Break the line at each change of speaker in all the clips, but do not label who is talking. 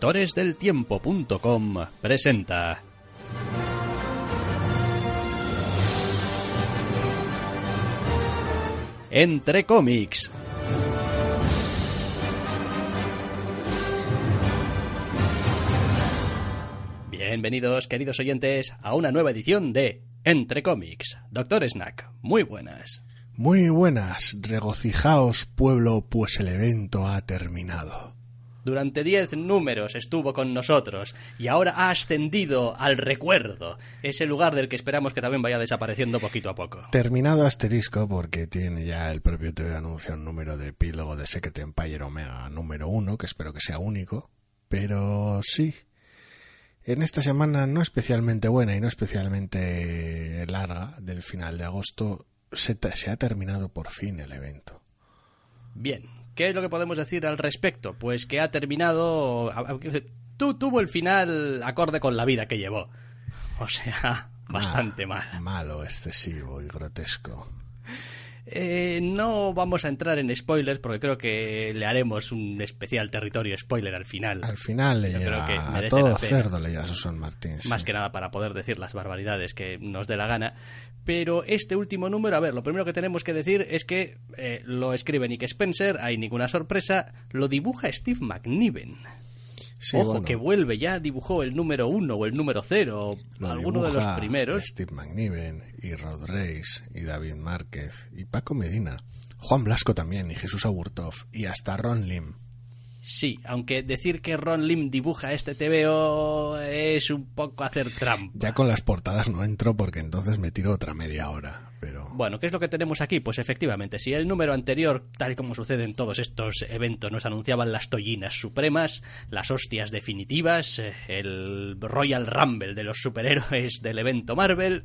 doctoresdeltiempo.com presenta. Entre cómics. Bienvenidos, queridos oyentes, a una nueva edición de Entre cómics. Doctor Snack, muy buenas.
Muy buenas, regocijaos pueblo, pues el evento ha terminado.
Durante diez números estuvo con nosotros y ahora ha ascendido al recuerdo, ese lugar del que esperamos que también vaya desapareciendo poquito a poco.
Terminado asterisco porque tiene ya el propio TV anuncia un número de epílogo de Secret Empire Omega número uno, que espero que sea único, pero sí. En esta semana no especialmente buena y no especialmente larga del final de agosto, se, se ha terminado por fin el evento.
Bien, ¿qué es lo que podemos decir al respecto? Pues que ha terminado... Tú tuvo el final acorde con la vida que llevó. O sea, bastante mal.
Malo, excesivo y grotesco.
Eh, no vamos a entrar en spoilers porque creo que le haremos un especial territorio spoiler al final.
Al final le
Yo creo
llega
que
a todo cerdo le llega a Susan Martín. sí.
Más que nada para poder decir las barbaridades que nos dé la gana. Pero este último número, a ver, lo primero que tenemos que decir es que eh, lo escribe Nick Spencer, hay ninguna sorpresa, lo dibuja Steve McNiven.
Sí,
Ojo,
bueno,
que vuelve, ya dibujó el número uno o el número cero,
lo
alguno de los primeros.
Steve McNiven y Rod Reis y David Márquez y Paco Medina. Juan Blasco también y Jesús Aburtov y hasta Ron Lim.
Sí, aunque decir que Ron Lim dibuja este TVO es un poco hacer trampa.
Ya con las portadas no entro porque entonces me tiro otra media hora.
Bueno, ¿qué es lo que tenemos aquí? Pues efectivamente, si el número anterior, tal y como sucede en todos estos eventos, nos anunciaban las tollinas supremas, las hostias definitivas, eh, el Royal Rumble de los superhéroes del evento Marvel,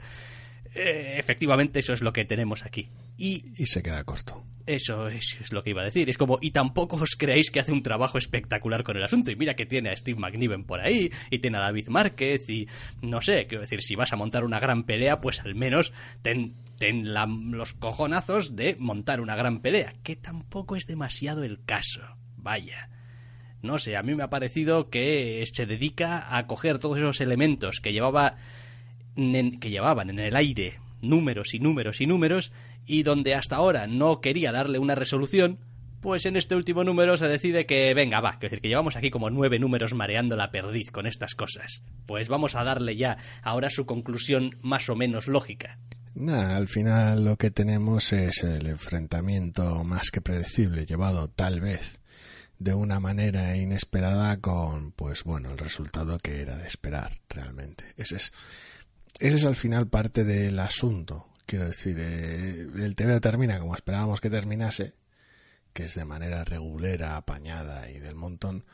eh, efectivamente eso es lo que tenemos aquí. Y
y se queda corto.
eso es, es lo que iba a decir. Es como, y tampoco os creéis que hace un trabajo espectacular con el asunto. Y mira que tiene a Steve McNiven por ahí, y tiene a David Márquez, y no sé, quiero decir, si vas a montar una gran pelea, pues al menos ten, ten la- los cojonazos de montar una gran pelea, que tampoco es demasiado el caso. Vaya. No sé, a mí me ha parecido que se dedica a coger todos esos elementos que llevaba que llevaban en el aire números y números y números y donde hasta ahora no quería darle una resolución, pues en este último número se decide que venga, va, es decir, que llevamos aquí como nueve números mareando la perdiz con estas cosas. Pues vamos a darle ya ahora su conclusión más o menos lógica.
Nada, al final lo que tenemos es el enfrentamiento más que predecible, llevado tal vez de una manera inesperada con, pues bueno, el resultado que era de esperar realmente. Ese es, ese es al final parte del asunto. Quiero decir, eh, el TV termina como esperábamos que terminase, que es de manera regulera, apañada y del montón.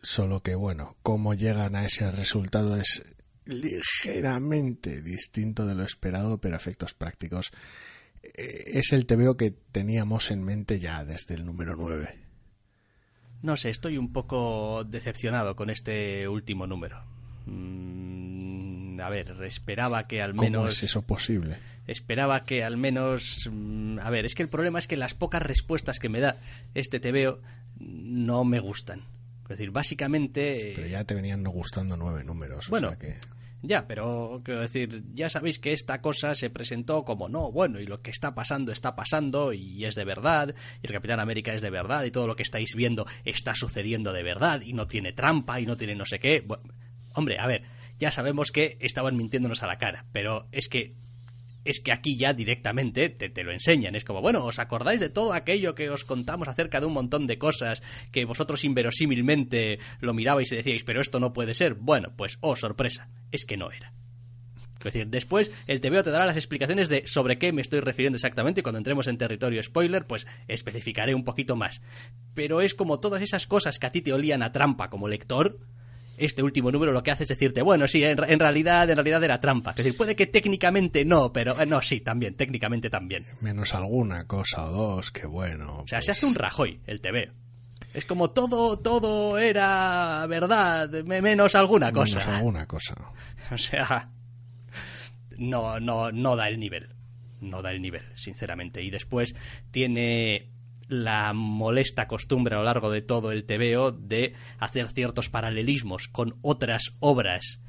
Solo que, bueno, cómo llegan a ese resultado es ligeramente distinto de lo esperado, pero efectos prácticos eh, es el TVO que teníamos en mente ya desde el número 9.
No sé, estoy un poco decepcionado con este último número. Mm, a ver, esperaba que al
¿Cómo
menos...
es eso posible?
esperaba que al menos mm, a ver es que el problema es que las pocas respuestas que me da este TVO no me gustan es decir básicamente
Pero ya te venían no gustando nueve números. o
Bueno.
sea que...
ya pero quiero decir ya sabéis que esta cosa se presentó como no bueno y lo que está pasando está pasando y es de verdad y el Capitán América es de verdad y todo lo que estáis viendo está sucediendo de verdad y no tiene trampa y no tiene no sé qué Bu- hombre a ver ya sabemos que estaban mintiéndonos a la cara pero es que es que aquí ya directamente te, te lo enseñan. Es como, bueno, ¿os acordáis de todo aquello que os contamos acerca de un montón de cosas que vosotros inverosímilmente lo mirabais y decíais, pero esto no puede ser? Bueno, pues, oh, sorpresa, es que no era. Es decir, después el TVO te dará las explicaciones de sobre qué me estoy refiriendo exactamente y cuando entremos en territorio spoiler, pues especificaré un poquito más. Pero es como todas esas cosas que a ti te olían a trampa como lector, este último número lo que hace es decirte, bueno, sí, en, en realidad, en realidad era trampa. Es decir, puede que técnicamente no, pero eh, no, sí, también, técnicamente también.
Menos alguna cosa o dos, que bueno.
O sea,
pues,
se hace un Rajoy el TV. Es como todo, todo era verdad, me- menos alguna
menos
cosa.
alguna cosa.
O sea, no, no, no da el nivel. No da el nivel, sinceramente. Y después tiene la molesta costumbre a lo largo de todo el TVO de hacer ciertos paralelismos con otras obras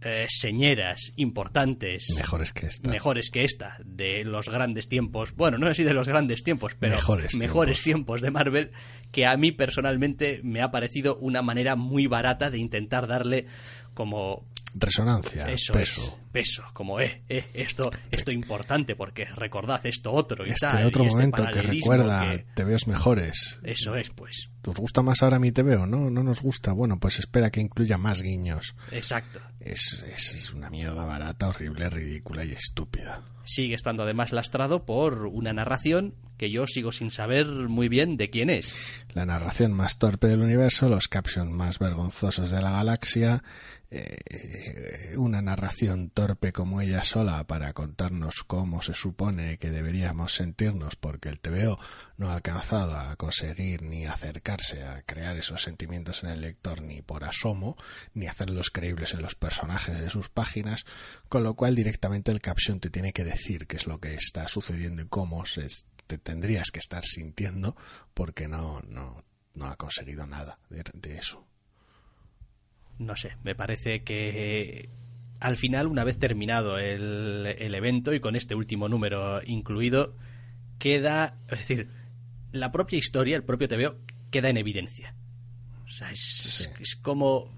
eh, señeras importantes
mejores que esta
mejores que esta de los grandes tiempos bueno no si de los grandes tiempos pero
Mejores
mejores
tiempos.
tiempos de Marvel que a mí personalmente me ha parecido una manera muy barata de intentar darle como
resonancia
eso
peso
es, peso como eh, eh esto esto importante porque recordad esto otro y
este
tal
otro
y este
momento que recuerda
que-
te ves mejores
eso es pues
¿Os gusta más ahora mi TVO? No, no nos gusta. Bueno, pues espera que incluya más guiños.
exacto
Es, es, es una mierda barata, horrible, ridícula y estúpida.
sigue estando además lastrado por una narración que yo sigo sin saber muy bien de quién es
La narración más torpe del universo, los captions más vergonzosos de la galaxia, eh, una narración torpe como ella sola para contarnos cómo se supone que deberíamos sentirnos porque el TVO no ha alcanzado a conseguir ni acercarse a crear esos sentimientos en el lector ni por asomo, ni hacerlos creíbles en los personajes de sus páginas, con lo cual directamente el caption te tiene que decir qué es lo que está sucediendo y cómo se te tendrías que estar sintiendo porque no, no, no ha conseguido nada de, de eso.
No sé, me parece que eh, al final, una vez terminado el, el evento y con este último número incluido, queda, es decir, la propia historia, el propio TVO, queda en evidencia. O sea, es,
Sí.
es como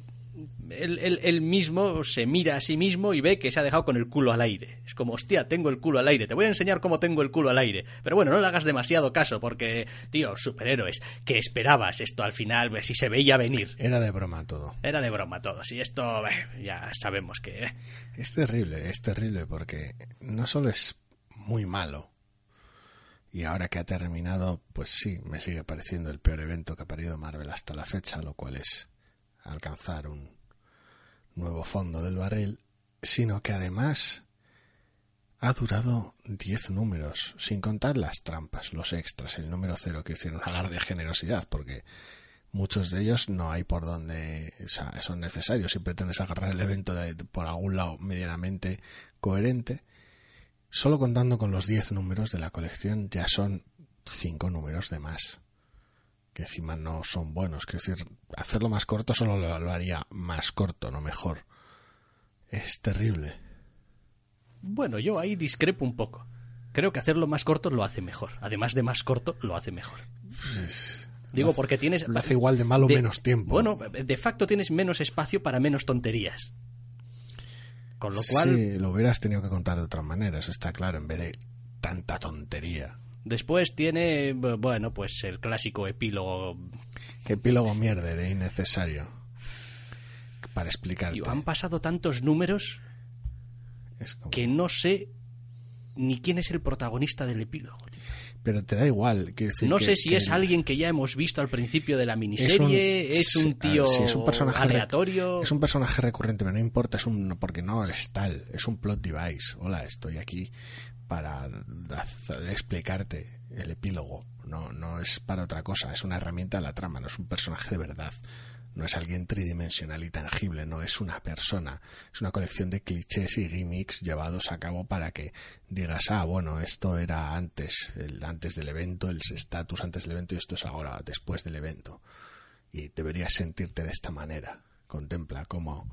él, él- él mismo se mira a sí mismo y ve que se ha dejado con el culo al aire. Es como, hostia, tengo el culo al aire. Te voy a enseñar cómo tengo el culo al aire. Pero bueno, no le hagas demasiado caso porque, tío, superhéroes, ¿qué esperabas? Esto al final, pues, si se veía venir.
Era de broma todo.
Era de broma todo. Si esto, eh, ya sabemos que... eh.
Es terrible, es terrible porque no solo es muy malo, y ahora que ha terminado, pues sí, me sigue pareciendo el peor evento que ha parido Marvel hasta la fecha, lo cual es alcanzar un nuevo fondo del barril, sino que además ha durado 10 números, sin contar las trampas, los extras, el número cero, que hicieron alarde de generosidad, porque muchos de ellos no hay por donde o sea, son necesarios si pretendes agarrar el evento de- por algún lado medianamente coherente. Solo contando con los 10 números de la colección ya son 5 números de más. Que encima no son buenos. Quiero decir, hacerlo más corto solo lo, lo haría más corto, no mejor. Es terrible.
Bueno, yo ahí discrepo un poco. Creo que hacerlo más corto lo hace mejor. Además de más corto, lo hace mejor. Digo, porque tienes...
Lo hace igual de malo
de-
menos tiempo.
Bueno, de facto tienes menos espacio para menos tonterías. Con lo cual,
Sí, lo hubieras tenido que contar de otra manera, eso está claro, en vez de tanta tontería.
Después tiene, bu- bueno, pues el clásico epílogo.
Epílogo mierder e innecesario. Para explicarte.
Tío, han pasado tantos números
como-
que no sé ni quién es el protagonista del epílogo. tío.
Pero te da igual. decir
No
que-
sé si
que
es alguien que ya hemos visto al principio de la miniserie, es un,
ver,
tío
sí, es un personaje
aleatorio.
Es un personaje recurrente, pero no importa, es un porque no es tal, es un plot device. Hola, estoy aquí para explicarte el epílogo. No, no es para otra cosa, es una herramienta de la trama, no es un personaje de verdad. No es alguien tridimensional y tangible, no es una persona. Es una colección de clichés y gimmicks llevados a cabo para que digas, ah, bueno, esto era antes, el, antes del evento, el estatus antes del evento y esto es ahora, después del evento y deberías sentirte de esta manera. Contempla cómo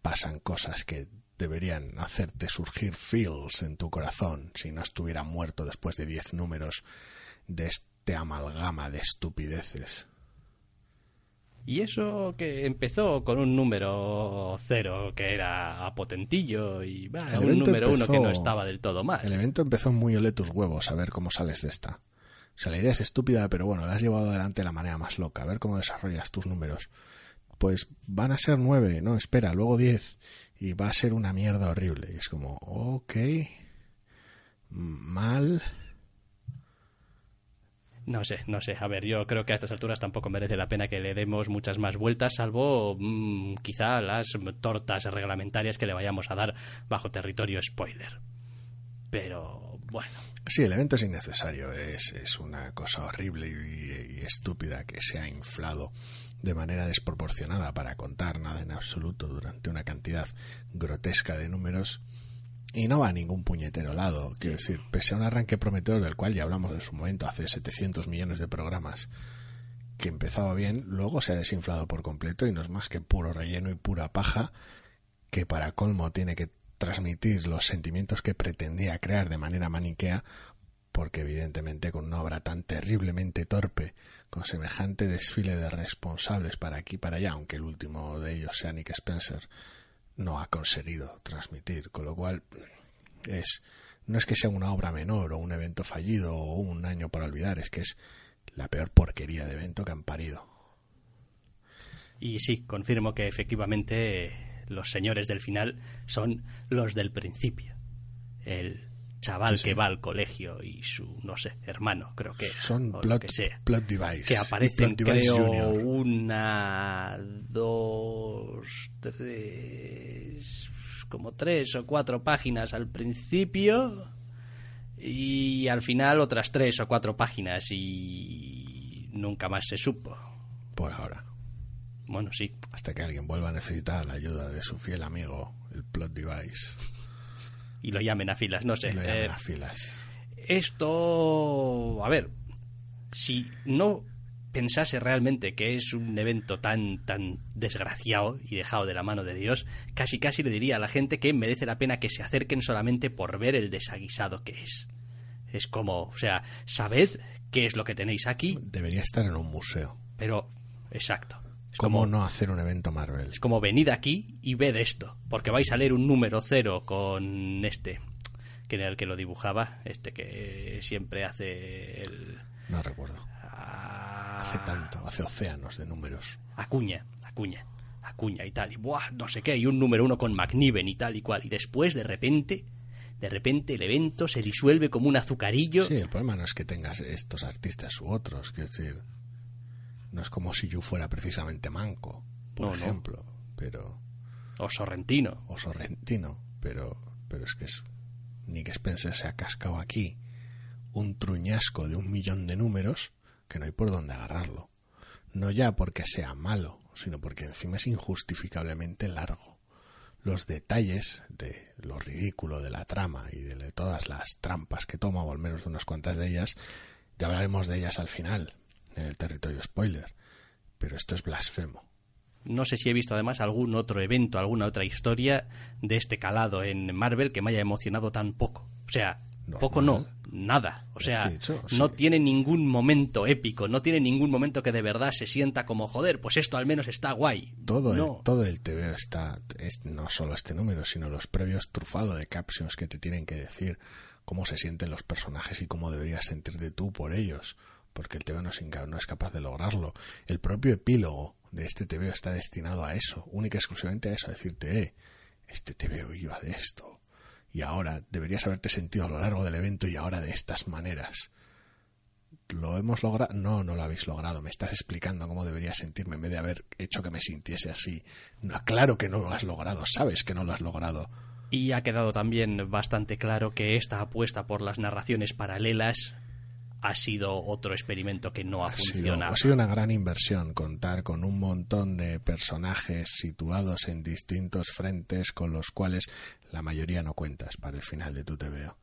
pasan cosas que deberían hacerte surgir feels en tu corazón si no estuviera muerto después de diez números de este amalgama de estupideces.
Y eso que empezó con un número cero que era a potentillo y bah,
El
un número uno que no estaba del todo mal.
El evento empezó muy ole tus huevos a ver cómo sales de esta. O sea, la idea es estúpida, pero bueno, la has llevado adelante de la manera más loca. A ver cómo desarrollas tus números. Pues van a ser nueve, no, espera, luego diez. Y va a ser una mierda horrible. Y es como, ok. Mal.
No sé, no sé. A ver, yo creo que a estas alturas tampoco merece la pena que le demos muchas más vueltas, salvo mm, quizá las tortas reglamentarias que le vayamos a dar bajo territorio spoiler. Pero bueno,
Sí, el evento es innecesario. Es, es una cosa horrible y, y estúpida que se ha inflado de manera desproporcionada para contar nada en absoluto durante una cantidad grotesca de números. y no va a ningún puñetero lado. Quiero decir, pese a un arranque prometedor del cual ya hablamos en su momento, hace 700 millones de programas, que empezaba bien, luego se ha desinflado por completo y no es más que puro relleno y pura paja, que para colmo tiene que transmitir los sentimientos que pretendía crear de manera maniquea, porque evidentemente con una obra tan terriblemente torpe, con semejante desfile de responsables para aquí y para allá, aunque el último de ellos sea Nick Spencer, no ha conseguido transmitir, con lo cual es no es que sea una obra menor o un evento fallido o un año por olvidar, es que es la peor porquería de evento que han parido.
Y sí, confirmo que efectivamente los señores del final son los del principio. El chaval que va al colegio y su, no sé, hermano, creo que
son plot, que sea, device.
Que aparecen, creo, una, dos, tres, como tres o cuatro páginas al principio y al final otras tres o cuatro páginas y nunca más se supo.
Por ahora.
Bueno, sí.
Hasta que alguien vuelva a necesitar la ayuda de su fiel amigo, el plot device
y lo llamen a filas, no sé.
Eh, a filas.
Esto, a ver, si no pensase realmente que es un evento tan tan desgraciado y dejado de la mano de Dios, casi casi le diría a la gente que merece la pena que se acerquen solamente por ver el desaguisado que es. Es como, o sea, sabed qué es lo que tenéis aquí.
Debería estar en un museo.
Pero, exacto.
¿Cómo no hacer un evento Marvel?
Es como venid aquí y ved esto, porque vais a leer un número cero con este, que era el que lo dibujaba, este que siempre hace el...
No recuerdo. Ah. Hace tanto, hace océanos de números.
Acuña, acuña, acuña y tal, y buah, no sé qué, y un número uno con McNiven y tal y cual, y después de repente de repente el evento se disuelve como un azucarillo.
Sí, el problema no es que tengas estos artistas u otros, que decir, no es como si yo fuera precisamente manco, por ejemplo, pero...
O sorrentino.
O sorrentino, pero, pero es que es... Nick Spencer se ha cascado aquí un truñasco de un millón de números que no hay por dónde agarrarlo. No ya porque sea malo, sino porque encima es injustificablemente largo. Los detalles de lo ridículo de la trama y de todas las trampas que toma, o al menos unas cuantas de ellas, ya hablaremos de ellas al final, en el territorio spoiler. Pero esto es blasfemo.
No sé si he visto además algún otro evento, alguna otra historia de este calado en Marvel que me haya emocionado tan poco. O sea, poco no, nada. O sea, no tiene ningún momento épico, no tiene ningún momento que de verdad se sienta como joder, pues esto al menos está guay.
Todo, el, todo el TV está, es, no solo este número, sino los previos trufados de captions que te tienen que decir cómo se sienten los personajes y cómo deberías sentirte tú por ellos porque el TVO no es, es capaz de lograrlo. El propio epílogo de este TVO está destinado a eso, única y exclusivamente a eso, a decirte, eh, este TVO iba de esto, y ahora deberías haberte sentido a lo largo del evento y ahora de estas maneras. ¿Lo hemos logrado? No, no lo habéis logrado. Me estás explicando cómo debería sentirme en vez de haber hecho que me sintiese así. Claro que no lo has logrado, sabes que no lo has logrado.
Y ha quedado también bastante claro que esta apuesta por las narraciones paralelas ha sido otro experimento que no ha, funcionado.
ha sido una gran inversión contar con un montón de personajes situados en distintos frentes con los cuales la mayoría no cuentas para el final de tu TVO.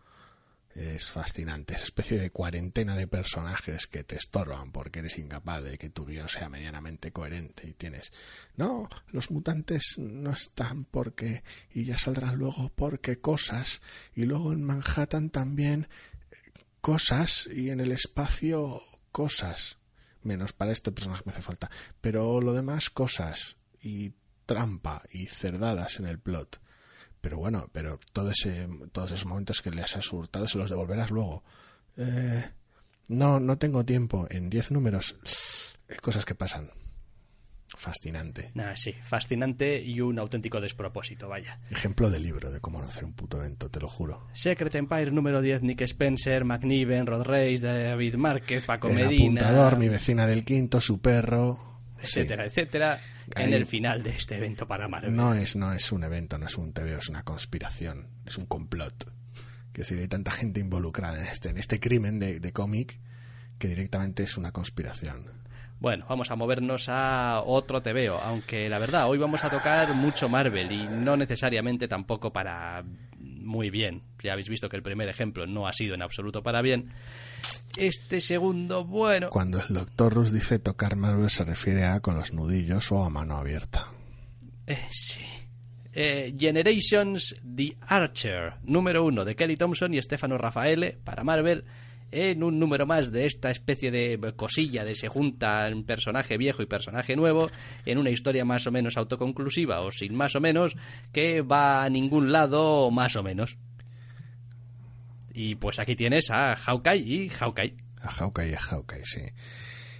Es fascinante, esa especie de cuarentena de personajes que te estorban porque eres incapaz de que tu guion sea medianamente coherente y tienes, no, los mutantes no están porque, y ya saldrán luego porque cosas, y luego en Manhattan también cosas y en el espacio cosas. Menos para este personaje me hace falta. Pero lo demás cosas y trampa y cerdadas en el plot. Pero bueno, pero todo ese, todos esos momentos que le has hurtado se los devolverás luego. Eh, no, no tengo tiempo. En diez números, cosas que pasan fascinante.
sí, fascinante y un auténtico despropósito, vaya.
Ejemplo de libro de cómo no hacer un puto evento, te lo juro.
Secret Empire número 10, Nick Spencer, McNiven, Rod Reis, David Márquez, Paco el Medina.
apuntador, mi vecina del quinto, su perro.
Etcétera, etcétera, en el final de este evento para Marvel.
No es, no es un evento, no es un TV, es una conspiración, es un complot. Que decir, hay tanta gente involucrada en este, en este crimen de, de cómic que directamente es una conspiración.
Bueno, vamos a movernos a otro TVO, aunque la verdad, hoy vamos a tocar mucho Marvel y no necesariamente tampoco para muy bien. Ya habéis visto que el primer ejemplo no ha sido en absoluto para bien. Este segundo, bueno.
Cuando el doctor Rus dice tocar Marvel se refiere a con los nudillos o a mano abierta.
Eh, sí. Eh, Generations The Archer, número uno de Kelly Thompson y Stefano Raffaele para Marvel en un número más de esta especie de cosilla de se junta un personaje viejo y personaje nuevo en una historia más o menos autoconclusiva o sin más o menos que va a ningún lado más o menos. Y pues aquí tienes a Hawkeye y Hawkeye.
A Hawkeye y a Hawkeye, sí.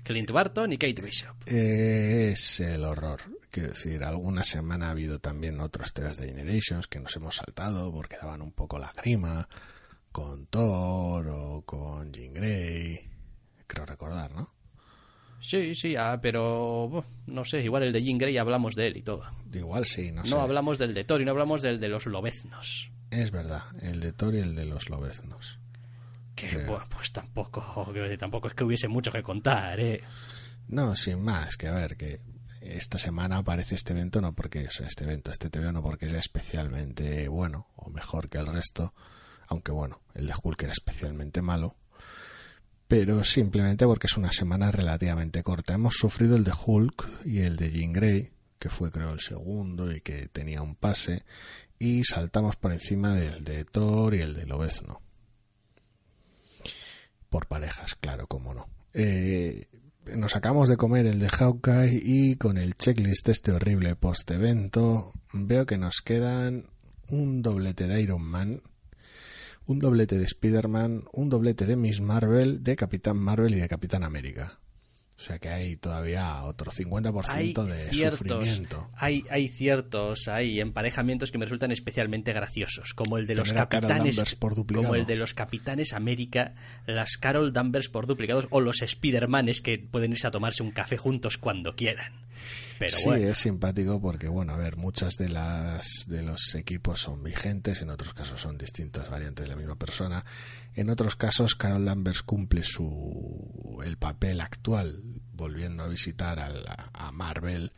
Clint Barton y Kate Bishop.
Es el horror. Quiero decir, alguna semana ha habido también otras telas de Generations que nos hemos saltado porque daban un poco la grima con Thor o con Jean Grey. Creo recordar, ¿no?
Sí, sí, ah, pero no sé, igual el de Jean Grey hablamos de él y todo.
Igual sí, no, sé.
No hablamos del de Thor y no hablamos del de los lobeznos.
Es verdad, el de Thor y el de los lobeznos.
Que pues tampoco, tampoco es que hubiese mucho que contar, ¿eh?
No, sin más, que a ver, que esta semana aparece este evento, no porque es este evento, este TV no porque es especialmente bueno o mejor que el resto, aunque bueno, el de Hulk era especialmente malo, pero simplemente porque es una semana relativamente corta. Hemos sufrido el de Hulk y el de Jean Grey, que fue creo el segundo y que tenía un pase, y saltamos por encima del de Thor y el de Lobezno. Por parejas, claro, como no. Eh, nos acabamos de comer el de Hawkeye y con el checklist este horrible post-evento veo que nos quedan un doblete de Iron Man, un doblete de Spider-Man, un doblete de Miss Marvel, de Capitán Marvel y de Capitán América. O sea que hay todavía otro 50% de sufrimiento.
Hay, hay ciertos hay emparejamientos que me resultan especialmente graciosos, como el de los capitanes como el de los capitanes América, las Carol Danvers por duplicados o los Spidermanes que pueden irse a tomarse un café juntos cuando quieran sí,
es simpático porque, bueno, a ver, muchas de las de los equipos son vigentes, en otros casos son distintas variantes de la misma persona. En otros casos, Carol Danvers cumple su el papel actual, volviendo a visitar a Marvel,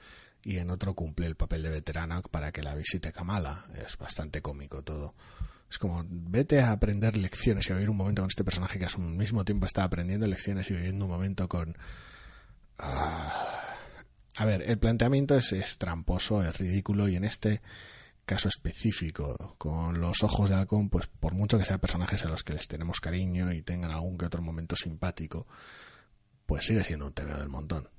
y en otro cumple el papel de veterana para que la visite Kamala. Es bastante cómico todo. Es como, vete a aprender lecciones y a vivir un momento con este personaje que a su mismo tiempo está aprendiendo lecciones y viviendo un momento con... Ah, a ver, el planteamiento es, tramposo, es ridículo y en este caso específico, con los ojos de halcón, pues por mucho que sean personajes a los que les tenemos cariño y tengan algún que otro momento simpático, pues sigue siendo un TVO del montón.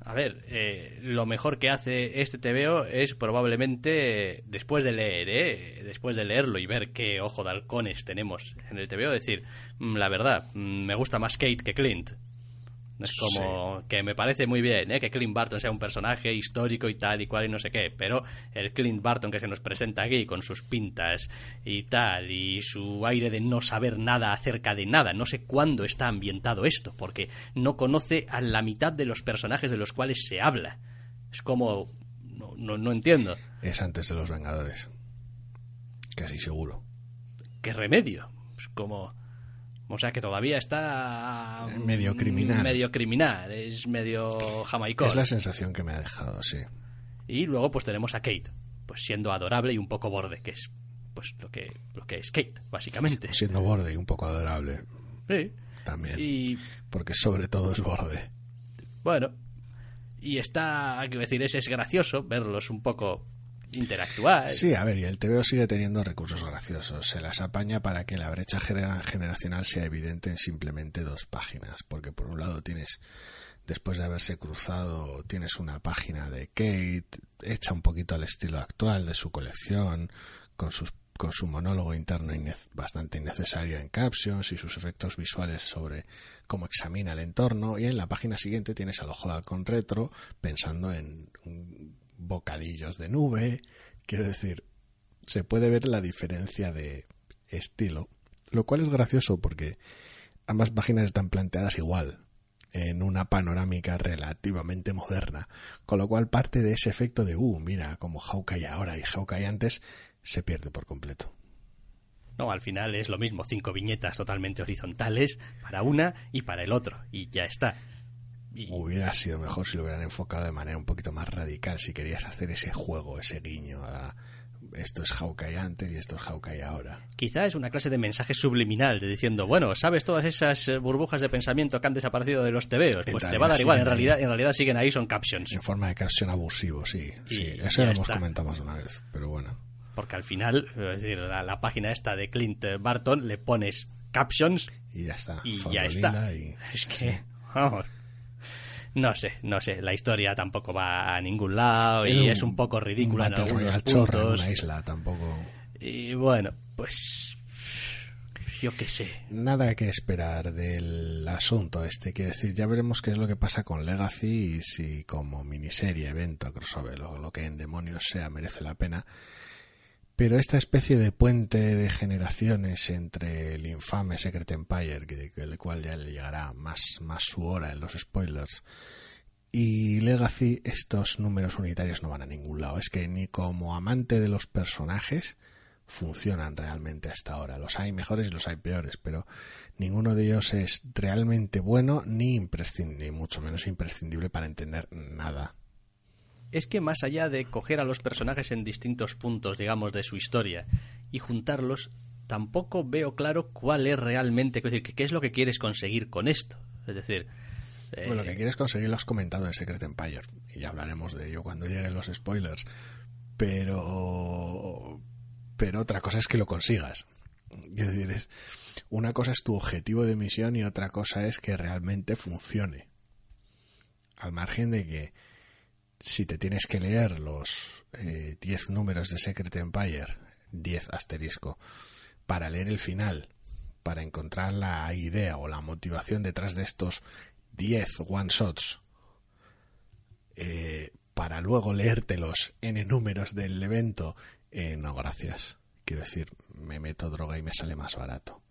A ver, eh, lo mejor que hace este TVO es probablemente, después de leer, ¿eh? después de leerlo y ver qué ojo de halcones tenemos en el TVO, decir, mm, la verdad, mm, me gusta más Kate que Clint. Es como que me parece muy bien ¿eh? que Clint Barton sea un personaje histórico y tal y cual y no sé qué, pero el Clint Barton que se nos presenta aquí con sus pintas y tal y su aire de no saber nada acerca de nada, no sé cuándo está ambientado esto, porque no conoce a la mitad de los personajes de los cuales se habla. Es como... no, no, no entiendo.
Es antes de los Vengadores. Casi seguro.
¿Qué remedio? Es como o sea que todavía está...
Medio criminal.
Medio criminal, es medio jamaicón.
Es la sensación que me ha dejado, sí.
Y luego pues tenemos a Kate, pues siendo adorable y un poco borde, que es pues lo que, lo que es Kate, básicamente.
Siendo borde y un poco adorable.
Sí.
También. Y... Porque sobre todo es borde.
Bueno. Y está, quiero decir, es, es gracioso verlos un poco interactuar.
Sí, a ver, y el TVO sigue teniendo recursos graciosos. Se las apaña para que la brecha generacional sea evidente en simplemente dos páginas. Porque por un lado tienes, después de haberse cruzado, tienes una página de Kate, hecha un poquito al estilo actual de su colección, con sus con su monólogo interno bastante innecesario en captions y sus efectos visuales sobre cómo examina el entorno y en la página siguiente tienes al ojo de halcón retro pensando en bocadillos de nube. Quiero decir, se puede ver la diferencia de estilo, lo cual es gracioso porque ambas páginas están planteadas igual, en una panorámica relativamente moderna, con lo cual parte de ese efecto de, uh, mira, como Hawkeye ahora y Hawkeye antes, se pierde por completo.
No, al final es lo mismo, cinco viñetas totalmente horizontales para una y para el otro, y ya está.
Hubiera sido mejor si lo hubieran enfocado de manera un poquito más radical, si querías hacer ese juego, ese guiño a esto es Hawkeye antes y esto es Hawkeye ahora.
Quizá es una clase de mensaje subliminal de diciendo, bueno, ¿sabes todas esas eh, burbujas de pensamiento que han desaparecido de los tebeos? Pues te va a dar igual, en realidad, en realidad siguen ahí, son captions.
En forma de caption abusivo, sí. sí. Eso lo hemos comentado más de una vez, pero bueno.
Porque al final, es decir, la, página esta de Clint Barton le pones captions
y ya está.
Y ya está. es que, vamos no sé, no sé, la historia tampoco va a ningún lado y es un poco ridícula en algunos puntos.
En una isla tampoco.
Y bueno, pues yo qué sé.
Nada que esperar del asunto este. Quiero decir, ya veremos qué es lo que pasa con Legacy y si como miniserie, evento, crossover o lo que en demonios sea merece la pena. Pero esta especie de puente de generaciones entre el infame Secret Empire, que, el cual ya le llegará más, más su hora en los spoilers, y Legacy, estos números unitarios no van a ningún lado. Es que ni como amante de los personajes funcionan realmente hasta ahora. Los hay mejores y los hay peores, pero ninguno de ellos es realmente bueno ni imprescindible, mucho menos imprescindible para entender nada
es que más allá de coger a los personajes en distintos puntos, digamos, de su historia y juntarlos, tampoco veo claro cuál es realmente, es decir, qué es lo que quieres conseguir con esto. Es decir,
bueno, lo que eh, quieres conseguir lo has comentado en Secret Empire y ya hablaremos de ello cuando lleguen los spoilers. Pero pero otra cosa es que lo consigas. Es decir, es, una cosa es tu objetivo de misión y otra cosa es que realmente funcione. Al margen de que si te tienes que leer los 10 eh, números de Secret Empire, 10 asterisco, para leer el final, para encontrar la idea o la motivación detrás de estos 10 one-shots, eh, para luego leértelos en números del evento, eh, no, gracias. Quiero decir, me meto droga y me sale más barato.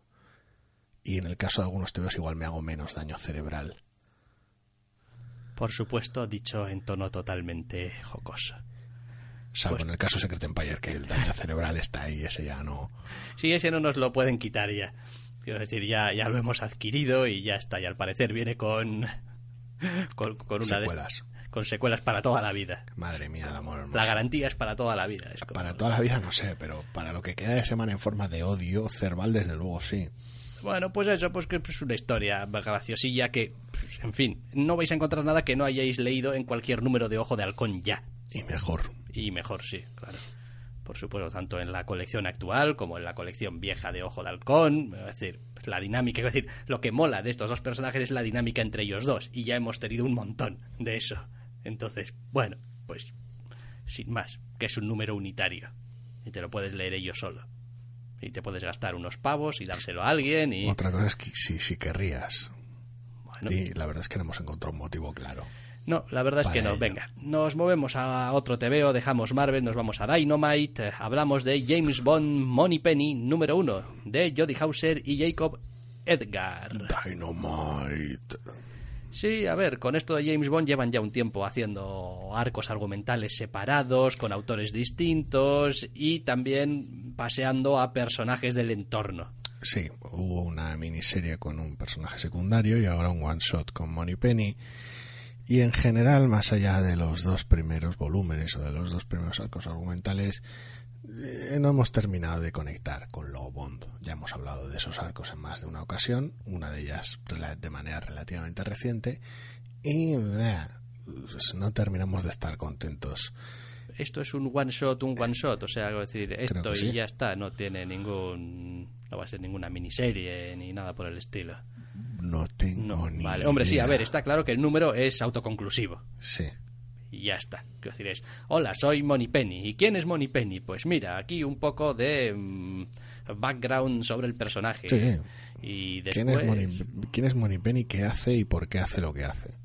Y en el caso de algunos tebeos igual me hago menos daño cerebral
por supuesto, dicho en tono totalmente jocoso.
Salvo pues en el caso Secret Empire, que el daño cerebral está ahí, ese ya no.
Sí, ese no nos lo pueden quitar ya. Quiero decir, ya, ya lo hemos adquirido y ya está. Y al parecer viene con. con, una
secuelas.
con secuelas para toda la vida.
Madre mía, el amor
La garantía es para toda la vida.
Para toda la vida no sé, pero para lo que queda de semana en forma de odio, Cerval desde luego sí.
Bueno, pues eso, pues que es una historia graciosilla que, pues, en fin, no vais a encontrar nada que no hayáis leído en cualquier número de Ojo de Halcón ya.
Y mejor.
Y mejor, sí, claro. Por supuesto, tanto en la colección actual como en la colección vieja de Ojo de Halcón. Es decir, la dinámica, es decir, lo que mola de estos dos personajes es la dinámica entre ellos dos. Y ya hemos tenido un montón de eso. Entonces, bueno, pues, sin más, que es un número unitario. Y te lo puedes leer ellos solo y te puedes gastar unos pavos y dárselo a alguien y...
Otra cosa es que si, si querrías. Y la verdad es que no hemos encontrado un motivo claro.
No, la verdad es que no. Venga, nos movemos a otro TVO, dejamos Marvel, nos vamos a Dynamite, hablamos de James Bond Penny número uno, de Jodie Hauser y Jacob Edgar.
Dynamite.
Sí, a ver, con esto de James Bond llevan ya un tiempo haciendo arcos argumentales separados, con autores distintos y también paseando a personajes del entorno.
Sí, hubo una miniserie con un personaje secundario y ahora un one shot con Money Penny. Y en general, más allá de los dos primeros volúmenes o de los dos primeros arcos argumentales, eh, no hemos terminado de conectar con Low Bond. Ya hemos hablado de esos arcos en más de una ocasión, una de ellas de manera relativamente reciente, y eh, pues no terminamos de estar contentos.
Esto es un one shot, un one shot, o sea, decir, esto y ya está, no tiene ningún, no va a ser ninguna miniserie ni nada por el estilo.
No tengo ni
vale. Hombre, sí, a ver, está claro que el número es autoconclusivo.
Sí
y ya está. Quiero decir, es, hola, soy Moni Penny. ¿Y quién es Moni Penny? Pues mira, aquí un poco de mm, background sobre el personaje.
Sí.
Y
¿Quién es, Moni, ¿Quién es Penny? ¿Qué hace y por qué hace lo que hace?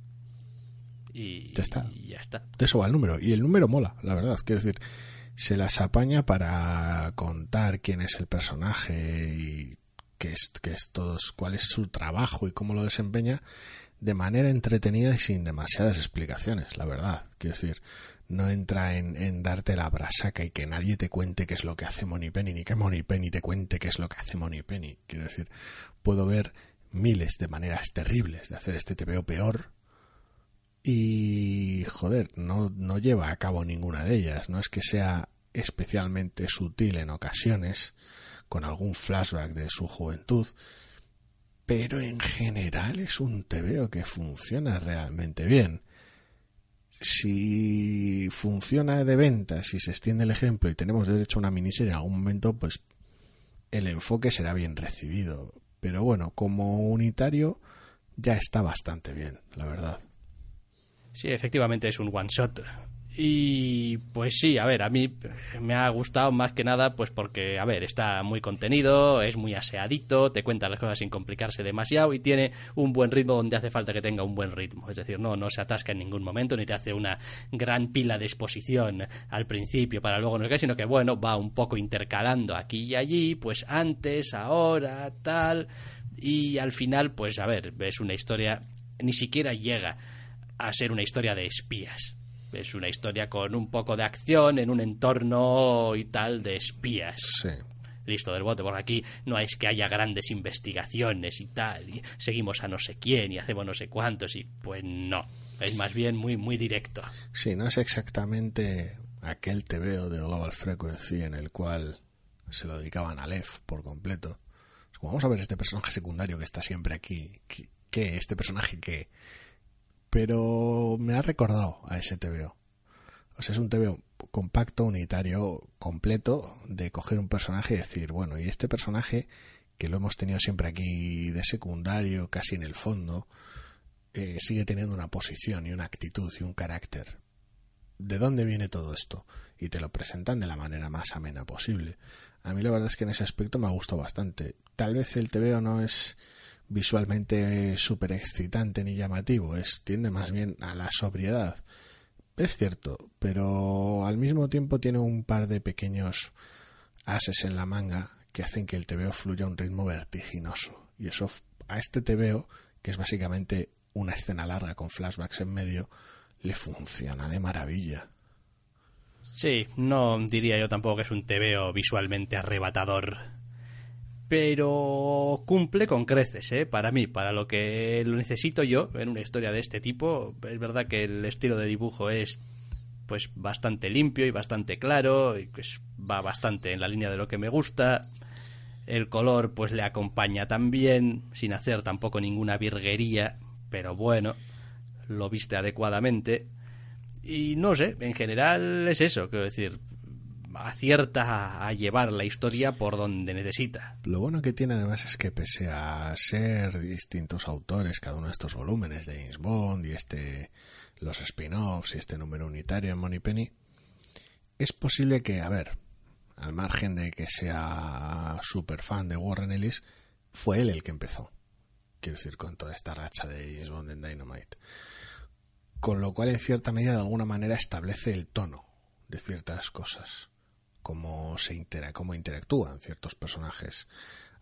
Y
ya está.
Y ya está.
De eso va el número. Y el número mola, la verdad. Quiero decir, se las apaña para contar quién es el personaje y qué es, qué es todos, cuál es su trabajo y cómo lo desempeña de manera entretenida y sin demasiadas explicaciones, la verdad. Quiero decir, no entra en, darte la brasaca y que nadie te cuente qué es lo que hace Penny, ni que Penny te cuente qué es lo que hace Penny. Quiero decir, puedo ver miles de maneras terribles de hacer este TVO peor y, joder, no, no lleva a cabo ninguna de ellas. No es que sea especialmente sutil en ocasiones, con algún flashback de su juventud, pero en general es un TVO que funciona realmente bien. Si funciona de venta, si se extiende el ejemplo y tenemos derecho a una miniserie en algún momento, pues el enfoque será bien recibido. Pero bueno, como unitario ya está bastante bien, la verdad.
Sí, efectivamente es un one shot. Y pues sí, a ver, a mí me ha gustado más que nada, pues porque, a ver, está muy contenido, es muy aseadito, te cuenta las cosas sin complicarse demasiado y tiene un buen ritmo donde hace falta que tenga un buen ritmo. Es decir, no, no se atasca en ningún momento ni te hace una gran pila de exposición al principio para luego no sé qué, sino que, bueno, va un poco intercalando aquí y allí, pues antes, ahora, tal. Y al final, pues a ver, ves una historia, ni siquiera llega a ser una historia de espías es una historia con un poco de acción en un entorno y tal de espías.
Sí.
Listo del bote, porque aquí no es que haya grandes investigaciones y tal, y seguimos a no sé quién y hacemos no sé cuántos, y pues no. Es más bien muy, muy directo.
Sí, no es exactamente aquel TVO de Global Frequency en el cual se lo dedicaban a Lev por completo. Vamos a ver este personaje secundario que está siempre aquí. ¿Qué? ¿Este personaje qué? Pero me ha recordado a ese TVO. O sea, es un TVO compacto, unitario, completo, de coger un personaje y decir, bueno, y este personaje, que lo hemos tenido siempre aquí de secundario, casi en el fondo, eh, sigue teniendo una posición y una actitud y un carácter. ¿De dónde viene todo esto? Y te lo presentan de la manera más amena posible. A mí la verdad es que en ese aspecto me ha gustado bastante. Tal vez el TVO no es visualmente súper excitante ni llamativo, es, tiende más bien a la sobriedad. Es cierto, pero al mismo tiempo tiene un par de pequeños ases en la manga que hacen que el TVO fluya a un ritmo vertiginoso. Y eso a este TVO, que es básicamente una escena larga con flashbacks en medio, le funciona de maravilla.
Sí, no diría yo tampoco que es un TVO visualmente arrebatador pero cumple con creces, ¿eh? Para mí, para lo que lo necesito yo en una historia de este tipo. Es verdad que el estilo de dibujo es pues bastante limpio y bastante claro y pues va bastante en la línea de lo que me gusta. El color pues le acompaña también, sin hacer tampoco ninguna virguería, pero bueno, lo viste adecuadamente. Y no sé, en general es eso, quiero decir, acierta a llevar la historia por donde necesita.
Lo bueno que tiene además es que pese a ser distintos autores cada uno de estos volúmenes de James Bond y este los spin-offs y este número unitario en Moneypenny, es posible que, a ver, al margen de que sea súper fan de Warren Ellis, fue él el que empezó. Quiero decir, con toda esta racha de James Bond en Dynamite. Con lo cual, en cierta medida, de alguna manera, establece el tono de ciertas cosas cómo se intera interactúan ciertos personajes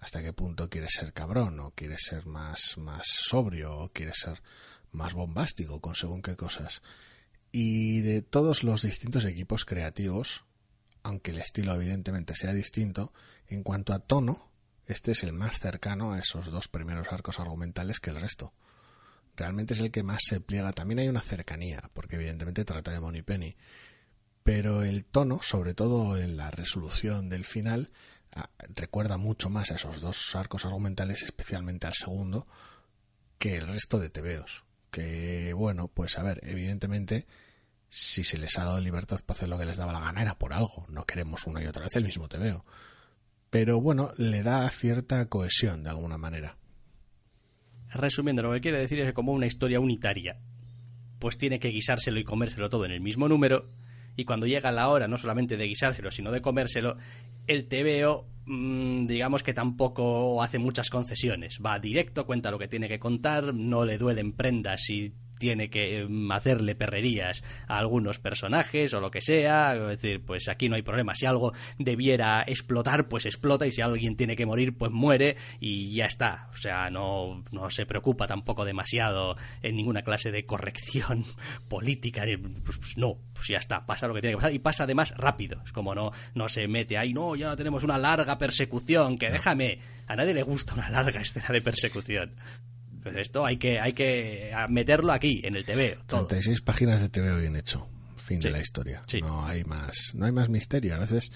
hasta qué punto quiere ser cabrón o quiere ser más más sobrio o quiere ser más bombástico con según qué cosas. Y de todos los distintos equipos creativos aunque el estilo evidentemente sea distinto en cuanto a tono este es el más cercano a esos dos primeros arcos argumentales que el resto. Realmente es el que más se pliega. También hay una cercanía porque evidentemente trata de Money Penny pero el tono, sobre todo en la resolución del final, ah, recuerda mucho más a esos dos arcos argumentales, especialmente al segundo, que el resto de TVOs. Que, bueno, pues a ver, evidentemente, si se les ha dado libertad para hacer lo que les daba la gana, era por algo. No queremos una y otra vez el mismo TVO. Pero bueno, le da cierta cohesión de alguna manera.
Resumiendo, lo que quiere decir es que como una historia unitaria, pues tiene que guisárselo y comérselo todo en el mismo número, y cuando llega la hora no solamente de guisárselo, sino de comérselo, el TVO mm, digamos que tampoco hace muchas concesiones. Va directo, cuenta lo que tiene que contar, no le duelen prendas y tiene que mm, hacerle perrerías a algunos personajes o lo que sea. Es decir, pues aquí no hay problema. Si algo debiera explotar, pues explota. Y si alguien tiene que morir, pues muere. Y ya está. O sea, no, no se preocupa tampoco demasiado en ninguna clase de corrección política. Pues, pues, no, pues ya está. Pasa lo que tiene que pasar. Y pasa además rápido. Es como no, no se mete ahí. No, ya tenemos una larga persecución. Que déjame. A nadie le gusta una larga escena de persecución. Pues esto hay que, hay que meterlo aquí, en el TV.
36 páginas de TV bien hecho. Fin
Sí.
de la historia.
Sí.
No hay más, no hay más misterio. A veces,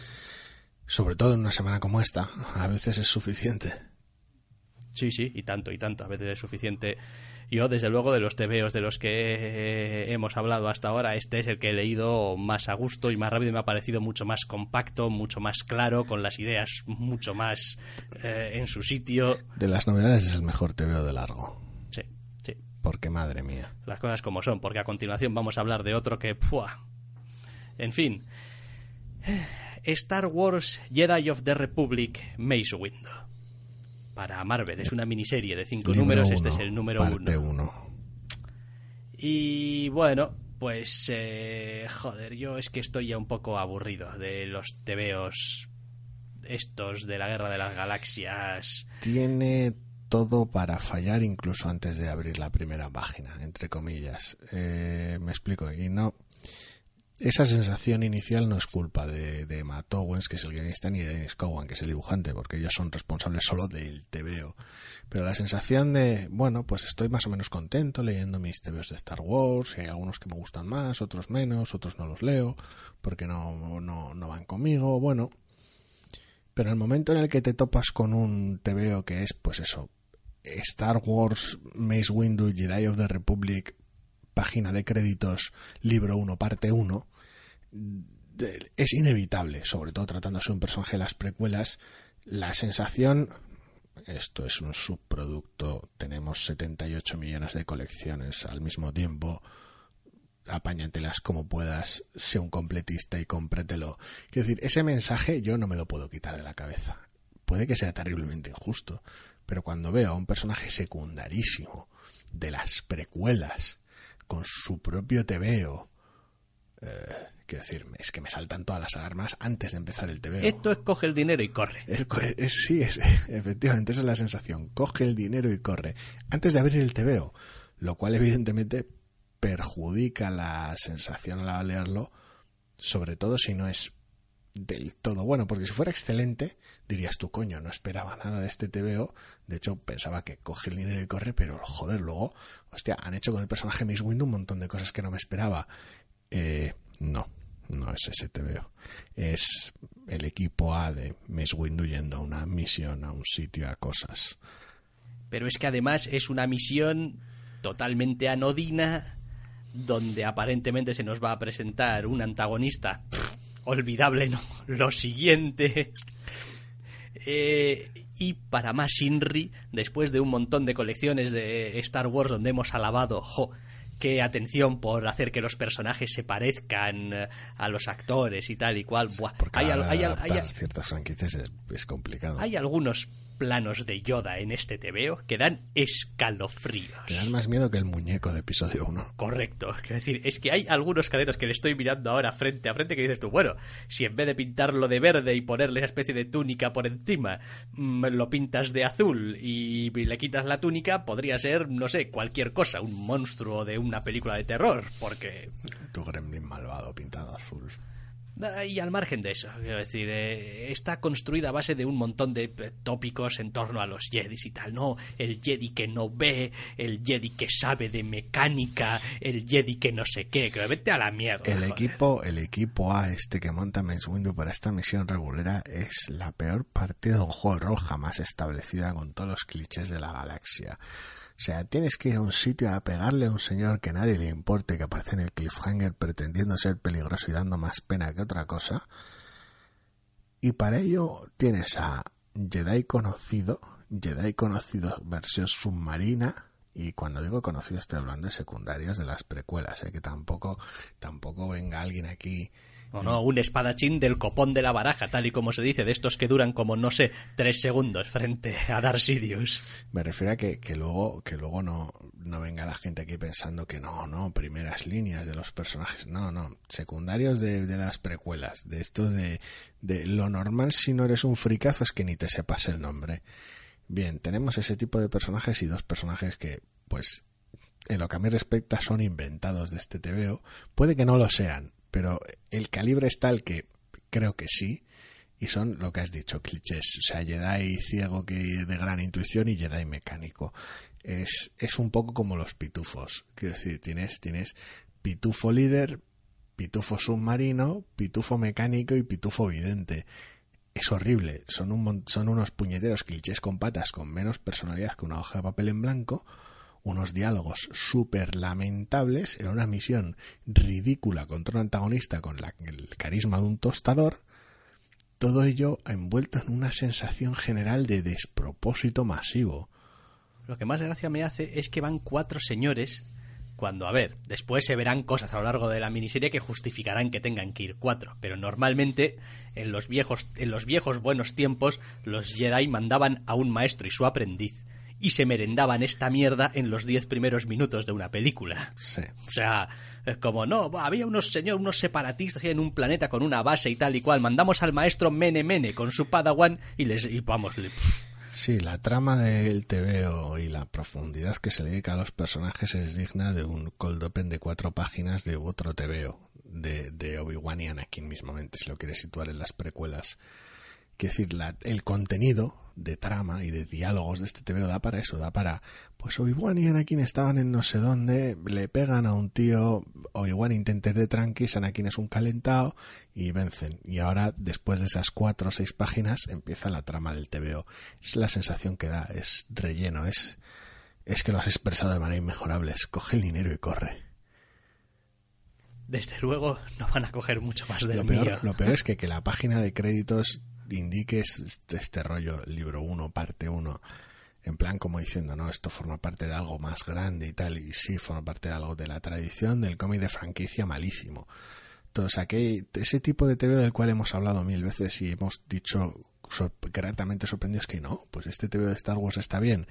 sobre todo en una semana como esta, a veces es suficiente.
Sí, sí, y tanto, y tanto. A veces es suficiente. Yo, desde luego, de los tebeos de los que hemos hablado hasta ahora, este es el que he leído más a gusto y más rápido y me ha parecido mucho más compacto, mucho más claro, con las ideas mucho más eh, en su sitio.
De las novedades es el mejor TVO de largo. Porque madre mía.
las cosas como son, porque a continuación vamos a hablar de otro que... ¡pua! En fin. Star Wars Jedi of the Republic Mace Windu. Para Marvel, es una miniserie de cinco números, este es el número
parte
uno.
uno.
Y bueno, pues... eh, joder, yo es que estoy ya un poco aburrido de los tebeos estos de la Guerra de las Galaxias.
Tiene todo para fallar incluso antes de abrir la primera página, entre comillas. Eh, me explico. Y no. Esa sensación inicial no es culpa de, de Matt Owens, que es el guionista, ni de Dennis Cowan, que es el dibujante, porque ellos son responsables solo del TVO. Pero la sensación de, bueno, pues estoy más o menos contento leyendo mis TVOs de Star Wars, hay algunos que me gustan más, otros menos, otros no los leo, porque no, no, no van conmigo, bueno. Pero el momento en el que te topas con un TVO que es, pues eso, Star Wars Mace Windu Jedi of the Republic, página de créditos, libro 1, parte 1, de- es inevitable, sobre todo tratándose de un personaje de las precuelas, la sensación, esto es un subproducto, tenemos 78 millones de colecciones al mismo tiempo, apáñatelas como puedas, sé un completista y cómpratelo. Quiero decir, ese mensaje yo no me lo puedo quitar de la cabeza. Puede que sea terriblemente injusto, pero cuando veo a un personaje secundarísimo de las precuelas con su propio tebeo, eh, quiero decir, es que me saltan todas las alarmas antes de empezar el tebeo.
Esto es coge el dinero y corre.
Es, es- sí, es, efectivamente, esa es la sensación. Coge el dinero y corre. Antes de abrir el TVO, lo cual evidentemente perjudica la sensación a la hora de leerlo, sobre todo si no es del todo bueno, porque si fuera excelente, dirías tú, coño, no esperaba nada de este TVO, de hecho pensaba que coge el dinero y corre, pero joder, luego, hostia, han hecho con el personaje Mace Windu un montón de cosas que no me esperaba. Eh, no, no es ese TVO. Es el equipo A de Mace Windu yendo a una misión, a un sitio, a cosas.
Pero es que además es una misión totalmente anodina donde aparentemente se nos va a presentar un antagonista olvidable, no, lo siguiente. Eh, y para más Inri, después de un montón de colecciones de Star Wars donde hemos alabado, jo, qué atención por hacer que los personajes se parezcan eh, a los actores y tal y cual. Buah,
Porque
hay, al- hay hay-
ciertas franquicias es, es complicado.
hay algunos planos de Yoda en este TVO que dan escalofríos.
Te dan más miedo que el muñeco de episodio 1.
Correcto. Quiero decir, es que hay algunos caretos que le estoy mirando ahora frente a frente que dices tú, bueno, si en vez de pintarlo de verde y ponerle esa especie de túnica por encima, mm, lo pintas de azul y le quitas la túnica, podría ser, no sé, cualquier cosa, un monstruo de una película de terror, porque
Tu gremlin malvado pintado azul.
Ah, Y al margen de eso, quiero decir, eh, está construida a base de un montón de eh, tópicos en torno a los Jedis y tal, ¿no? El Jedi que no ve, el Jedi que sabe de mecánica, el Jedi que no sé qué, que vete a la mierda.
El
joder.
equipo, el equipo A este que monta Mace Windu para esta misión regulera es la peor partida de un juego de rol jamás establecida con todos los clichés de la galaxia. O sea, tienes que ir a un sitio a pegarle a un señor que a nadie le importe, que aparece en el cliffhanger pretendiendo ser peligroso y dando más pena que otra cosa. Y para ello tienes a Jedi conocido, Jedi conocido versión submarina, y cuando digo conocido estoy hablando de secundarios de las precuelas, ¿eh? que tampoco, tampoco venga alguien aquí
No, no, un espadachín del copón de la baraja, tal y como se dice, de estos que duran como, no sé, tres segundos frente a Darth Sidious.
Me refiero a que, que luego, que luego no, no venga la gente aquí pensando que no, no, primeras líneas de los personajes. No, no, secundarios de, de las precuelas. De esto de, de lo normal si no eres un fricazo es que ni te sepas el nombre. Bien, tenemos ese tipo de personajes y dos personajes que, pues, en lo que a mí respecta son inventados de este TVO. Puede que no lo sean, pero el calibre es tal que creo que sí. Y son lo que has dicho, clichés. O sea, Jedi ciego que de gran intuición y Jedi mecánico. Es, es un poco como los pitufos. Quiero decir, tienes, tienes pitufo líder, pitufo submarino, pitufo mecánico y pitufo vidente. Es horrible, son, un, son unos puñeteros clichés con patas con menos personalidad que una hoja de papel en blanco, unos diálogos súper lamentables en una misión ridícula contra un antagonista con el carisma de un tostador, todo ello envuelto en una sensación general de despropósito masivo.
Lo que más gracia me hace es que van cuatro señores cuando, a ver, después se verán cosas a lo largo de la miniserie que justificarán que tengan que ir cuatro, pero normalmente en los viejos, en los viejos buenos tiempos los Jedi mandaban a un maestro y su aprendiz y se merendaban esta mierda en los diez primeros minutos de una película.
Sí.
O sea, es como, no, había unos señores, unos separatistas en un planeta con una base y tal y cual. Mandamos al maestro Mene Mene con su Padawan y les, y vamos,
Sí, la trama del TVO y la profundidad que se le dedica a los personajes es digna de un cold open de cuatro páginas de otro TVO, de, de Obi-Wan y Anakin mismamente, si lo quieres situar en las precuelas. Quiero decir, la, el contenido de trama y de diálogos de este TVO da para eso, da para, pues Obi-Wan y Anakin estaban en no sé dónde, le pegan a un tío, Obi-Wan intenta de tranquis, Anakin es un calentado y vencen. Y ahora, después de esas cuatro o seis páginas, empieza la trama del TVO. Es la sensación que da, es relleno, es, es que lo has expresado de manera inmejorable, coge el dinero y corre
desde luego no van a coger mucho más de
lo peor, Lo peor es que, que la página de créditos indiques este, este rollo, libro 1, parte 1, en plan como diciendo, no, esto forma parte de algo más grande y tal, y sí, forma parte de algo de la tradición del cómic de franquicia malísimo. Entonces, aquí, ese tipo de TV del cual hemos hablado mil veces y hemos dicho gratamente sorprendidos que no, pues este TV de Star Wars está bien.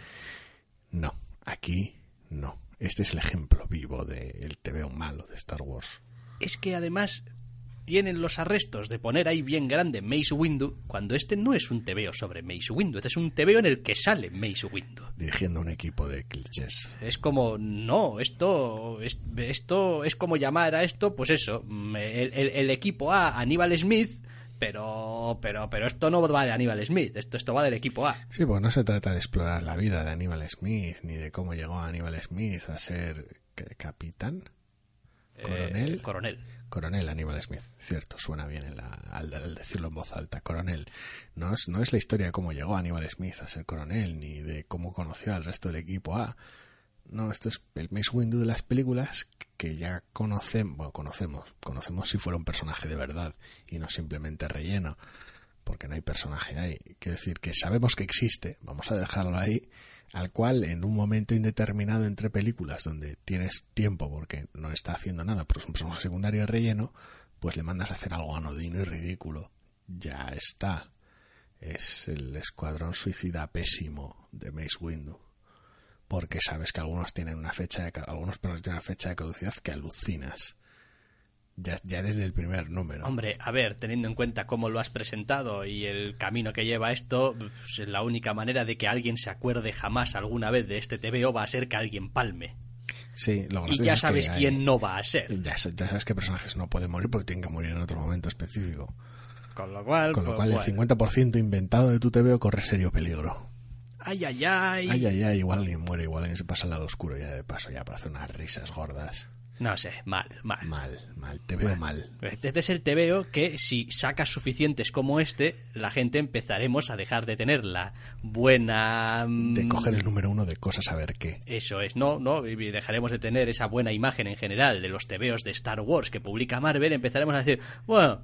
No, aquí no. Este es el ejemplo vivo del TV malo de Star Wars.
Es que además tienen los arrestos de poner ahí bien grande Mace Windu, cuando este no es un tebeo sobre Mace Windu, este es un tebeo en el que sale Mace Windu.
Dirigiendo un equipo de clichés.
Es como, no, esto es, esto es como llamar a esto, pues eso, el, equipo A, Aníbal Smith, pero pero pero esto no va de Aníbal Smith, esto esto va del equipo A.
Sí, pues no se trata de explorar la vida de Aníbal Smith ni de cómo llegó Aníbal Smith a ser capitán.
Eh, coronel. coronel.
Aníbal Smith, cierto, suena bien al, decirlo en voz alta, coronel. No es, no es la historia de cómo llegó Aníbal Smith a ser coronel, ni de cómo conoció al resto del equipo A. No, esto es el Mace Windu de las películas que ya conocemos, bueno, conocemos, conocemos si fuera un personaje de verdad y no simplemente relleno, porque no hay personaje ahí. Quiero decir que sabemos que existe, vamos a dejarlo ahí, al cual en un momento indeterminado entre películas donde tienes tiempo porque no está haciendo nada, pero es un personaje secundario de relleno, pues le mandas a hacer algo anodino y ridículo. Ya está. Es el escuadrón suicida pésimo de Mace Windu. Porque sabes que algunos tienen una fecha de, algunos tienen una fecha de caducidad que alucinas. Ya, desde el primer número.
Hombre, a ver, teniendo en cuenta cómo lo has presentado y el camino que lleva esto, pues, la única manera de que alguien se acuerde jamás alguna vez de este TVO va a ser que alguien palme.
Sí, lo
y ya sabes quién no va a ser.
Ya, sabes qué personajes no pueden morir porque tienen que morir en otro momento específico.
Con lo cual,
Con lo pues cual el 50% inventado de tu TVO corre serio peligro.
Ay, ay, ay.
Ay, ay, ay. Igual alguien muere, igual alguien se pasa al lado oscuro ya de paso, ya para hacer unas risas gordas.
No sé, mal, mal.
Mal, mal, te veo mal.
Este es el te veo que si sacas suficientes como este, la gente empezaremos a dejar de tener la buena...
Mm, de coger el número uno de cosas a ver qué.
Eso es, no, no, y dejaremos de tener esa buena imagen en general de los tebeos de Star Wars que publica Marvel, empezaremos a decir, bueno,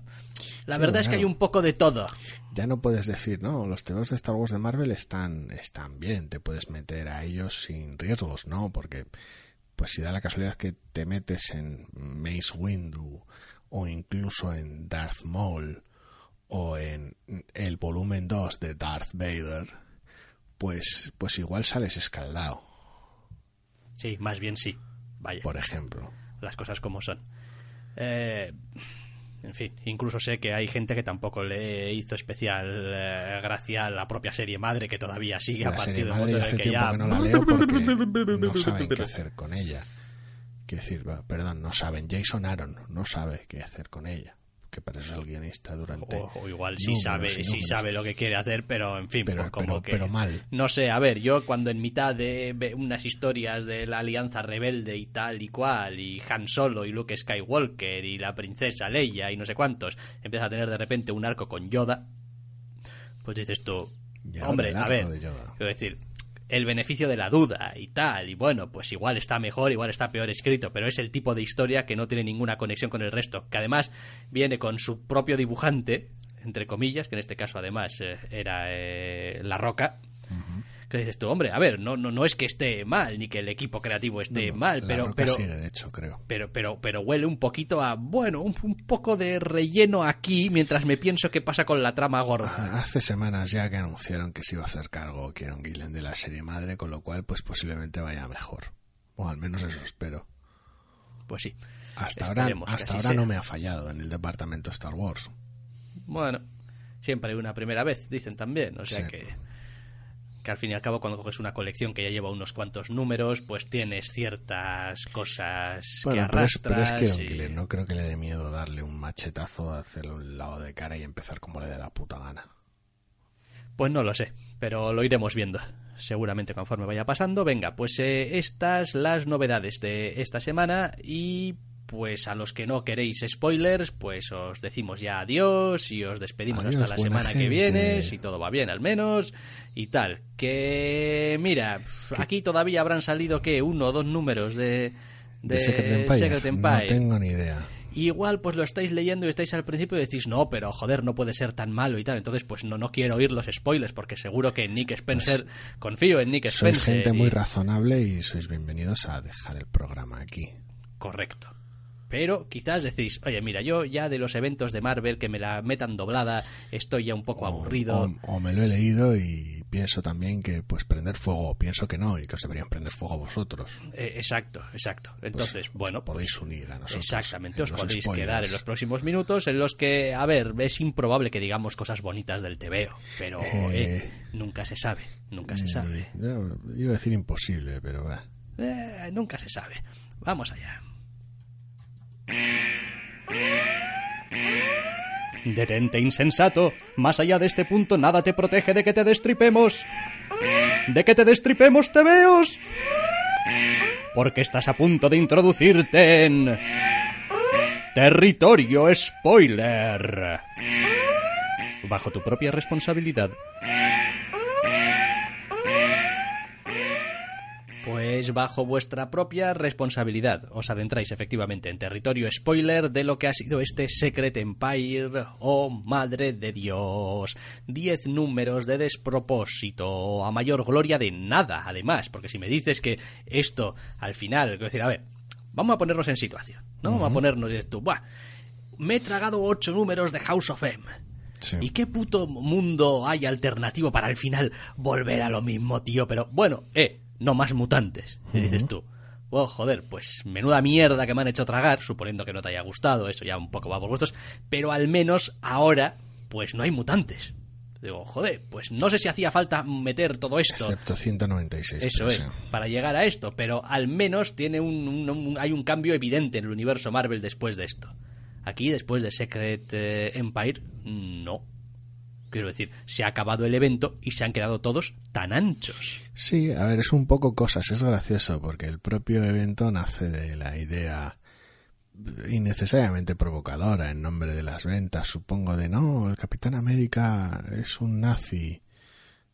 la verdad es que hay un poco de todo.
Ya no puedes decir, no, los tebeos de Star Wars de Marvel están, están bien, te puedes meter a ellos sin riesgos, ¿no? Porque pues si da la casualidad que te metes en Mace Windu o incluso en Darth Maul o en el volumen 2 de Darth Vader, pues, pues igual sales escaldado.
Sí, más bien sí. Vaya.
Por ejemplo.
Las cosas como son. Eh, en fin, incluso sé que hay gente que tampoco le hizo especial eh, gracia a la propia serie madre que todavía sigue a partir del momento
de
que ya
no la leo porque no saben qué hacer con ella. Quiero decir, perdón, no saben. Jason Aaron no sabe qué hacer con ella. Que para eso es el guionista durante.
O, o igual sí sabe, sí sabe lo que quiere hacer, pero en fin,
pero,
pues como
pero,
que.
pero mal.
No sé, a ver, yo cuando en mitad de unas historias de la Alianza Rebelde y tal y cual, y Han Solo y Luke Skywalker y la princesa Leia y no sé cuántos, empiezas a tener de repente un arco con Yoda, pues dices tú,
Ya,
hombre, a ver,
de Yoda.
quiero decir, el beneficio de la duda y tal, y bueno, pues igual está mejor, igual está peor escrito, pero es el tipo de historia que no tiene ninguna conexión con el resto, que además viene con su propio dibujante, entre comillas, que en este caso además eh, era eh, La Roca. Que dices tú, hombre, a ver, no, no, no es que esté mal, ni que el equipo creativo esté
No, no,
mal, pero, pero,
sigue, de hecho, creo.
pero, pero, pero huele un poquito a, bueno, un, un poco de relleno aquí, mientras me pienso qué pasa con la trama gorda.
Ah, Hace semanas ya que anunciaron que se iba a hacer cargo Kieron Gillen de la serie madre, con lo cual, pues posiblemente vaya mejor. O al menos eso espero.
Pues sí.
Hasta ahora,
Esperemos
hasta ahora no me ha fallado en el departamento Star Wars.
Bueno, siempre hay una primera vez, dicen también. O sea
Sí.
que, que al fin y al cabo, cuando coges una colección que ya lleva unos cuantos números, pues tienes ciertas cosas que
Bueno, pero es, pero es
arrastras. Y-
Gillen, no creo que le dé miedo darle un machetazo, hacerle un lado de cara y empezar como le dé la puta gana.
Pues no lo sé, pero lo iremos viendo. Seguramente conforme vaya pasando. Venga, pues eh, estas las novedades de esta semana y pues a los que no queréis spoilers, pues os decimos ya adiós y os despedimos
Adiós,
hasta la semana que viene, si todo va bien al menos y tal. Que mira, aquí todavía habrán salido que uno o dos números de de,
¿De Secret Empire?
Secret Empire.
No tengo ni idea.
Igual pues lo estáis leyendo y estáis al principio y decís, no, pero joder, no puede ser tan malo y tal. Entonces pues no, no quiero oír los spoilers porque seguro que Nick Spencer, confío en Nick
Pues Sois
Spencer.
gente muy razonable y sois bienvenidos a dejar el programa aquí.
Correcto. Pero quizás decís, oye, mira, yo ya de los eventos de Marvel que me la metan doblada estoy ya un poco
O-
aburrido.
O, o me lo he leído y pienso también que pues prender fuego, pienso que no, y que os deberían prender fuego a vosotros.
Eh, exacto, exacto. Entonces,
Pues,
bueno,
os podéis unir a nosotros.
Exactamente,
en
os podéis
spoilers.
quedar en los próximos minutos en los que, a ver, es improbable que digamos cosas bonitas del TVO, pero
Eh.
eh, nunca se sabe, nunca se sabe.
Yo iba a decir imposible, pero va.
Eh, nunca se sabe. Vamos allá. Detente, insensato. Más allá de este punto, nada te protege de que te destripemos. ¿De que te destripemos, tebeos? Porque estás a punto de introducirte en... Territorio Spoiler. Bajo tu propia responsabilidad. Pues bajo vuestra propia responsabilidad os adentráis efectivamente en territorio spoiler de lo que ha sido este Secret Empire. Oh, madre de Dios. Diez números de despropósito, a mayor gloria de nada, además, porque si me dices que esto al final, quiero decir, a ver, vamos a ponernos en situación, ¿no? Vamos a ponernos, y tú, "Buah, me he tragado ocho números de House of M.
Sí.
¿Y qué puto mundo hay alternativo para al final volver a lo mismo, tío? Pero bueno, eh, no más mutantes. Y dices tú, oh, joder, pues menuda mierda que me han hecho tragar, suponiendo que no te haya gustado, eso ya un poco va por gustos, pero al menos ahora, pues no hay mutantes. Digo, joder, pues no sé si hacía falta meter todo esto.
Excepto 196.
Eso es,
sí.
para llegar a esto, pero al menos tiene un, un- un- hay un cambio evidente en el universo Marvel después de esto. Aquí, después de Secret eh, Empire, no. Quiero decir, se ha acabado el evento y se han quedado todos tan anchos.
Sí, a ver, es un poco cosas, es gracioso porque el propio evento nace de la idea innecesariamente provocadora en nombre de las ventas, supongo, de no, el Capitán América es un nazi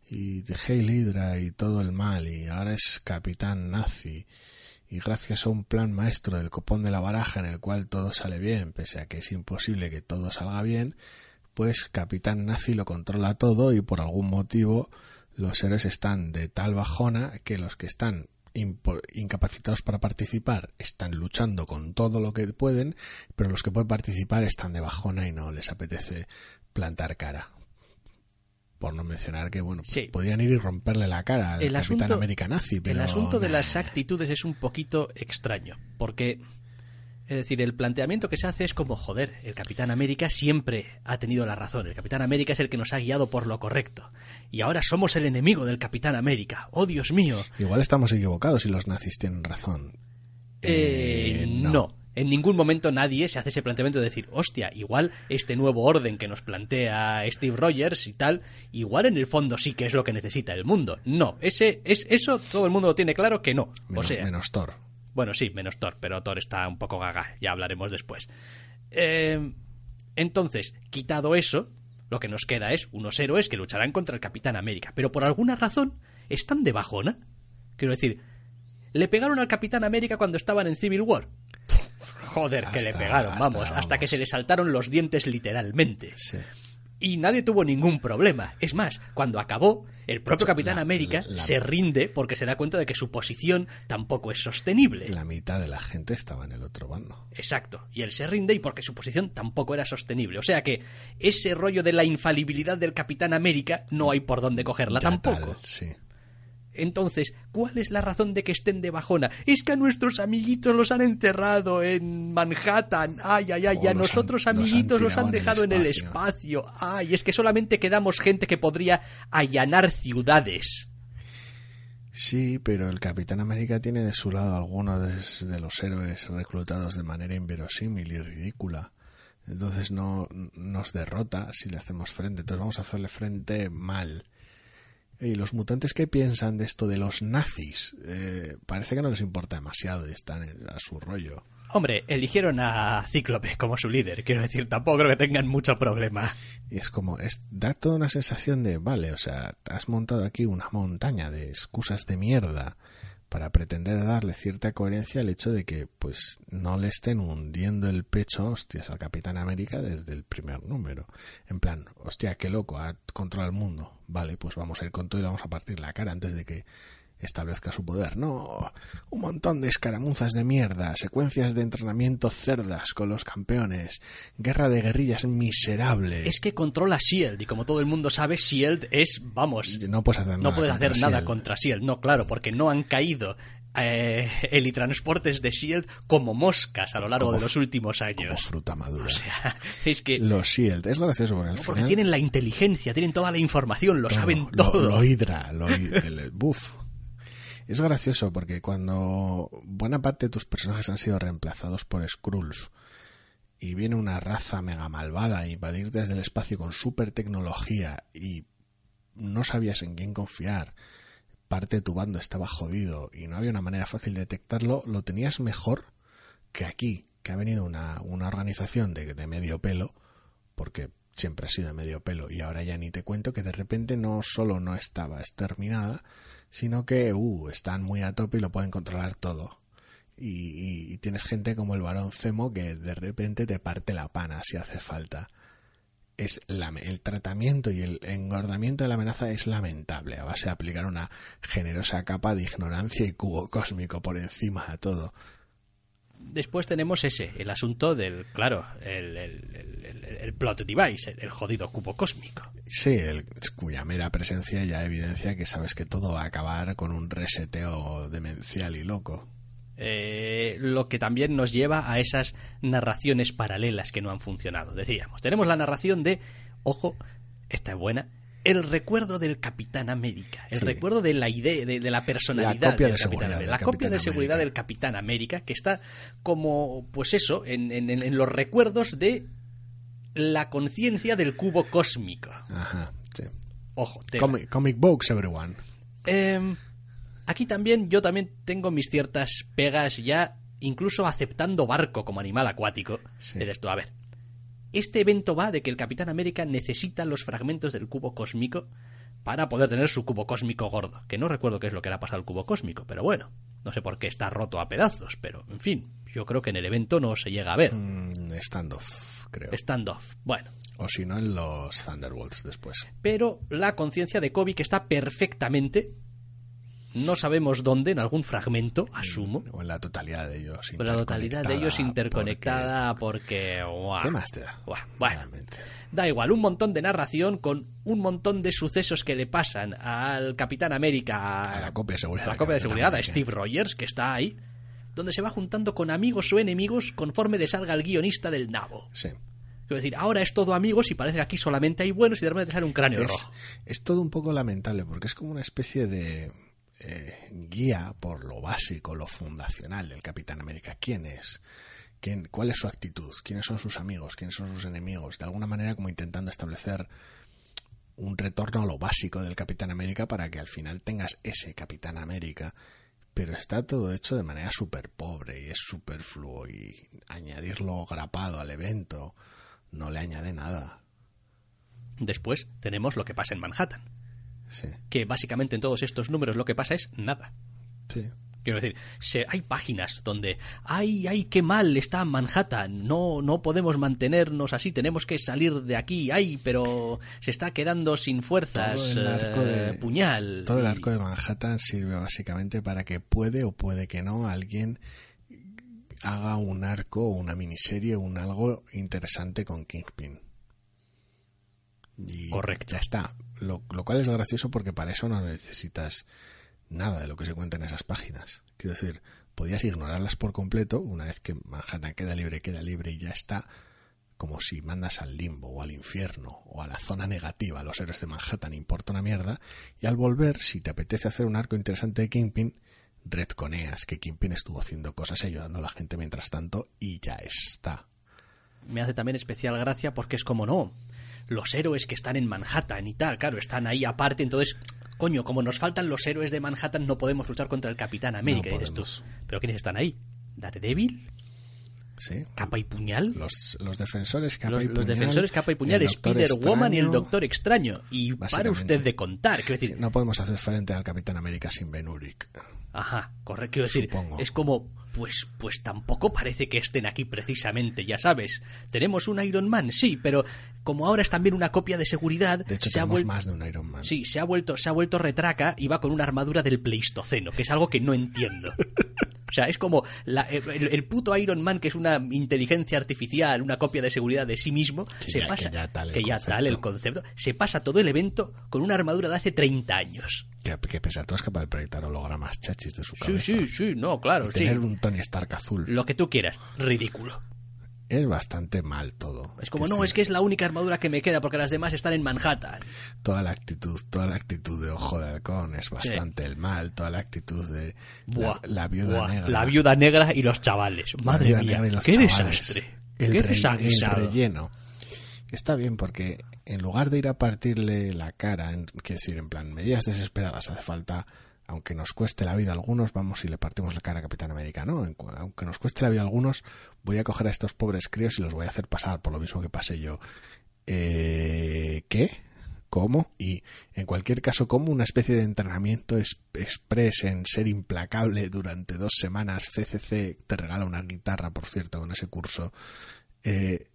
y Hail Hydra y todo el mal y ahora es Capitán Nazi y gracias a un plan maestro del copón de la baraja en el cual todo sale bien, pese a que es imposible que todo salga bien, pues Capitán Nazi lo controla todo y por algún motivo los héroes están de tal bajona que los que están incapacitados para participar están luchando con todo lo que pueden, pero los que pueden participar están de bajona y no les apetece plantar cara. Por no mencionar que, bueno,
Sí.
podrían ir y romperle la cara al
El
Capitán
asunto-
América nazi, pero...
el asunto de las actitudes es un poquito extraño, porque, es decir, el planteamiento que se hace es como, joder, el Capitán América siempre ha tenido la razón, el Capitán América es el que nos ha guiado por lo correcto, y ahora somos el enemigo del Capitán América, oh Dios mío.
Igual estamos equivocados y los nazis tienen razón.
Eh, no. En ningún momento nadie se hace ese planteamiento de decir, hostia, igual este nuevo orden que nos plantea Steve Rogers y tal, igual en el fondo sí que es lo que necesita el mundo. No, ese, es, eso todo el mundo lo tiene claro que no.
Menos,
o sea,
menos Thor.
Bueno, sí, menos Thor, pero Thor está un poco gaga, ya hablaremos después. Eh, entonces, quitado eso, lo que nos queda es unos héroes que lucharán contra el Capitán América, pero por alguna razón están de bajona. Quiero decir, le pegaron al Capitán América cuando estaban en Civil War. Joder, que le pegaron,
hasta,
vamos, hasta que se le saltaron los dientes literalmente.
Sí.
Y nadie tuvo ningún problema. Es más, cuando acabó, el propio Capitán
La-
América
la-
se rinde porque se da cuenta de que su posición tampoco es sostenible.
La mitad de la gente estaba en el otro bando.
Exacto. Y él se rinde y porque su posición tampoco era sostenible. O sea que ese rollo de la infalibilidad del Capitán América no hay por dónde cogerla
Ya
tampoco.
tal, sí.
Entonces, ¿cuál es la razón de que estén de bajona? Es que a nuestros amiguitos los han enterrado en Manhattan. Ay, ay, ay. Y a
han-
nosotros
los han
amiguitos los han
tirado en el
dejado en el
espacio.
espacio. Ay, es que solamente quedamos gente que podría allanar ciudades.
Sí, pero el Capitán América tiene de su lado algunos de, de los héroes reclutados de manera inverosímil y ridícula. Entonces no nos derrota si le hacemos frente. Entonces vamos a hacerle frente mal. Y los mutantes que piensan de esto de los nazis, Eh, parece que no les importa demasiado y están a su rollo.
Hombre, eligieron a Cíclope como su líder. Quiero decir, tampoco creo que tengan mucho problema.
Y es como, es, da toda una sensación de, vale, o sea, has montado aquí una montaña de excusas de mierda para pretender darle cierta coherencia al hecho de que, pues, no le estén hundiendo el pecho hostias al Capitán América desde el primer número. En plan, hostia, qué loco, ha controlado el mundo. Vale, pues vamos a ir con todo y vamos a partir la cara antes de que establezca su poder. No, un montón de escaramuzas de mierda, secuencias de entrenamiento cerdas con los campeones, guerra de guerrillas miserable.
Es que controla Shield y como todo el mundo sabe, Shield es, vamos,
No puedes hacer nada.
no puedes
contra
hacer nada
Shield.
contra Shield. No, claro, porque no han caído eh, helitransportes de Shield como moscas a lo largo
Como
de los últimos
Como
años.
fruta madura.
O sea, es que
Los Shield, es gracioso porque al
porque
final.
tienen la inteligencia, tienen toda la información, lo
todo,
saben
lo-
todo.
Lo, hidra, lo el buff. Es gracioso porque cuando buena parte de tus personajes han sido reemplazados por Skrulls y viene una raza mega malvada a invadir desde el espacio con super tecnología y no sabías en quién confiar, parte de tu bando estaba jodido y no había una manera fácil de detectarlo, lo tenías mejor que aquí, que ha venido una, una organización de, de medio pelo, porque siempre ha sido de medio pelo y ahora ya ni te cuento que de repente no solo no estaba exterminada, sino que uh, están muy a tope y lo pueden controlar todo. Y, y- tienes gente como el varón Zemo que de repente te parte la pana si hace falta. Es la- el tratamiento y el engordamiento de la amenaza es lamentable a base de aplicar una generosa capa de ignorancia y cubo cósmico por encima de todo.
Después tenemos ese, el asunto del, claro, el, el- el- el- el plot device, el, jodido cubo cósmico.
Sí, cuya mera presencia ya evidencia que sabes que todo va a acabar con un reseteo demencial y loco.
Eh, lo que también nos lleva a esas narraciones paralelas que no han funcionado. Decíamos, tenemos la narración de, ojo, esta es buena, el recuerdo del Capitán América, el
Sí.
recuerdo de la idea, de, de la personalidad
La copia
del
de
Capitán
seguridad
América, la copia de seguridad
América.
del Capitán América, que está como, pues eso, en, en- en- los recuerdos de la conciencia del cubo cósmico.
Ajá, sí.
Ojo.
Comic, comic books, everyone.
Em, aquí también yo también tengo mis ciertas pegas ya, incluso aceptando barco como animal acuático.
Sí.
Esto, a ver. Este evento va de que el Capitán América necesita los fragmentos del cubo cósmico para poder tener su cubo cósmico gordo. Que no recuerdo qué es lo que le ha pasado al cubo cósmico, pero bueno. No sé por qué está roto a pedazos, pero en fin, yo creo que en el evento no se llega a ver.
Mm, standoff, creo.
Standoff. Bueno.
O si no, en los Thunderbolts después.
pero la conciencia de Kobe que está perfectamente, no sabemos dónde, en algún fragmento, asumo,
O en la totalidad de ellos.
pero la totalidad de ellos
interconectada,
porque...
¿Qué más te da?
Bueno,
Realmente.
da igual, un montón de narración con un montón de sucesos que le pasan al Capitán América,
A la copia de seguridad
a la copia de seguridad, a. Steve Rogers, que está ahí, donde se va juntando con amigos o enemigos conforme le salga el guionista del nabo.
Sí.
Quiero decir, ahora es todo amigos y parece que aquí solamente hay buenos y de repente sale un cráneo
Es,
rojo.
es todo un poco lamentable porque es como una especie de eh, guía por lo básico, lo fundacional del Capitán América. ¿Quién es? ¿Quién, ¿Cuál es su actitud? ¿Quiénes son sus amigos? ¿Quiénes son sus enemigos? De alguna manera como intentando establecer un retorno a lo básico del Capitán América para que al final tengas ese Capitán América. Pero está todo hecho de manera súper pobre y es superfluo y añadirlo grapado al evento no le añade nada.
Después tenemos lo que pasa en Manhattan.
Sí.
Que básicamente en todos estos números lo que pasa es nada.
Sí.
Quiero decir, se, hay páginas donde, ay, ay, qué mal está Manhattan, no, no podemos mantenernos así, tenemos que salir de aquí, ay, pero se está quedando sin fuerzas,
Todo el arco
eh,
de-
puñal.
Todo el arco de Manhattan sirve básicamente para que puede o puede que no alguien haga un arco, una miniserie, un algo interesante con Kingpin. Y
Correcto.
Ya está. Lo, cual es gracioso porque para eso no necesitas nada de lo que se cuenta en esas páginas. Quiero decir, podías ignorarlas por completo una vez que Manhattan queda libre, queda libre y ya está. Como si mandas al limbo o al infierno o a la zona negativa a los héroes de Manhattan, importa una mierda. Y al volver, si te apetece hacer un arco interesante de Kingpin, retconeas que Kingpin estuvo haciendo cosas y ayudando a la gente mientras tanto y ya está.
me hace también especial gracia porque es como no. Los héroes que están en Manhattan y tal, claro, están ahí aparte, entonces, coño, como nos faltan los héroes de Manhattan, no podemos luchar contra el Capitán América,
No
dices tú. ¿Pero quiénes están ahí? ¿Daredevil?
¿Sí?
¿Capa y puñal?
Los, los defensores capa
los,
y
los
puñal,
defensores capa y puñal, Spider-Woman y el. Doctor Extraño. Y para usted de contar, quiero decir,
Sí, no podemos hacer frente al Capitán América sin Ben Urich.
Ajá, correcto. Quiero decir,
Supongo.
es como, pues, pues tampoco parece que estén aquí precisamente, ya sabes. Tenemos un Iron Man, sí, pero como ahora es también una copia de seguridad,
De hecho,
se ha
más de un Iron Man.
Sí, se ha vuelto, se ha vuelto retraca y va con una armadura del Pleistoceno, que es algo que no entiendo. O sea, es como la- el, el puto Iron Man, que es una inteligencia artificial, una copia de seguridad de sí mismo,
Que
se
ya-
pasa,
que ya tal el
que ya tal el concepto, se pasa todo el evento con una armadura de hace 30 años.
Que, que todo es capaz de proyectar hologramas chachis de su
Sí,
cabeza.
sí, sí, no, claro,
Y
sí.
tener un Tony Stark azul.
Lo que tú quieras, ridículo.
Es bastante mal todo.
Es como, no, es que es la única armadura que me queda porque las demás están en Manhattan.
Toda la actitud, toda la actitud de Ojo de Halcón es bastante el mal. Toda la actitud de
Buah,
la, la viuda
buah,
negra.
La viuda negra y los chavales. Madre mía, qué
chavales.
desastre.
El,
qué
re- el relleno. Está bien porque en lugar de ir a partirle la cara, en, quiero decir, en plan, medidas desesperadas, hace falta, aunque nos cueste la vida a algunos, vamos y le partimos la cara a Capitán América, ¿no? En cu- aunque nos cueste la vida a algunos, voy a coger a estos pobres críos y los voy a hacer pasar por lo mismo que pasé yo. Eh, ¿Qué? ¿Cómo? Y en cualquier caso, como una especie de entrenamiento es- express en ser implacable durante dos semanas. CCC te regala una guitarra, por cierto, con ese curso. Eh,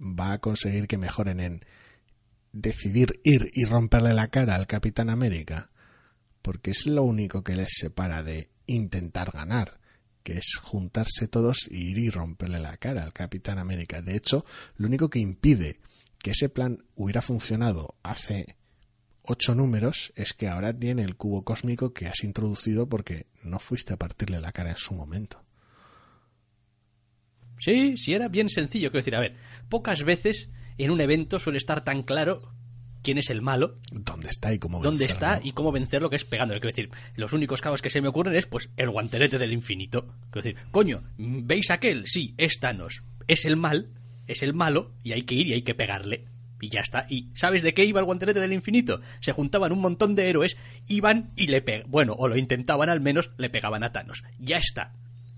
va a conseguir que mejoren en decidir ir y romperle la cara al Capitán América. Porque es lo único que les separa de intentar ganar, que es juntarse todos y ir y romperle la cara al Capitán América. De hecho, lo único que impide que ese plan hubiera funcionado hace ocho números es que ahora tiene el cubo cósmico que has introducido porque no fuiste a partirle la cara en su momento.
Sí, sí, era bien sencillo. Quiero decir, a ver, pocas veces en un evento suele estar tan claro quién es el malo,
¿Dónde está y cómo
dónde
vencerlo?
está y cómo vencer lo que es pegándole. Quiero decir, los únicos cabos que se me ocurren es, pues, el guantelete del infinito. Quiero decir, coño, ¿veis aquel? Sí, es Thanos. Es el mal, es el malo, y hay que ir y hay que pegarle. Y ya está. ¿Y sabes de qué iba el guantelete del infinito? Se juntaban un montón de héroes, iban y le pegaban. Bueno, o lo intentaban al menos, le pegaban a Thanos. Ya está.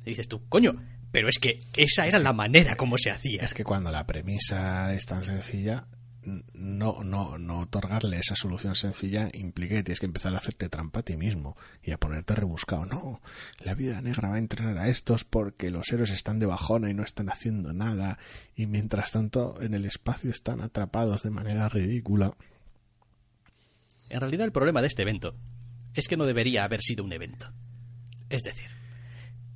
Y dices tú, coño, pero es que esa era la manera como se hacía.
Es que cuando la premisa es tan sencilla, no, no, no otorgarle esa solución sencilla implica que tienes que empezar a hacerte trampa a ti mismo y a ponerte rebuscado. No, la vida negra va a entrenar a estos porque los héroes están de bajona y no están haciendo nada y mientras tanto en el espacio están atrapados de manera ridícula.
En realidad el problema de este evento es que no debería haber sido un evento. Es decir,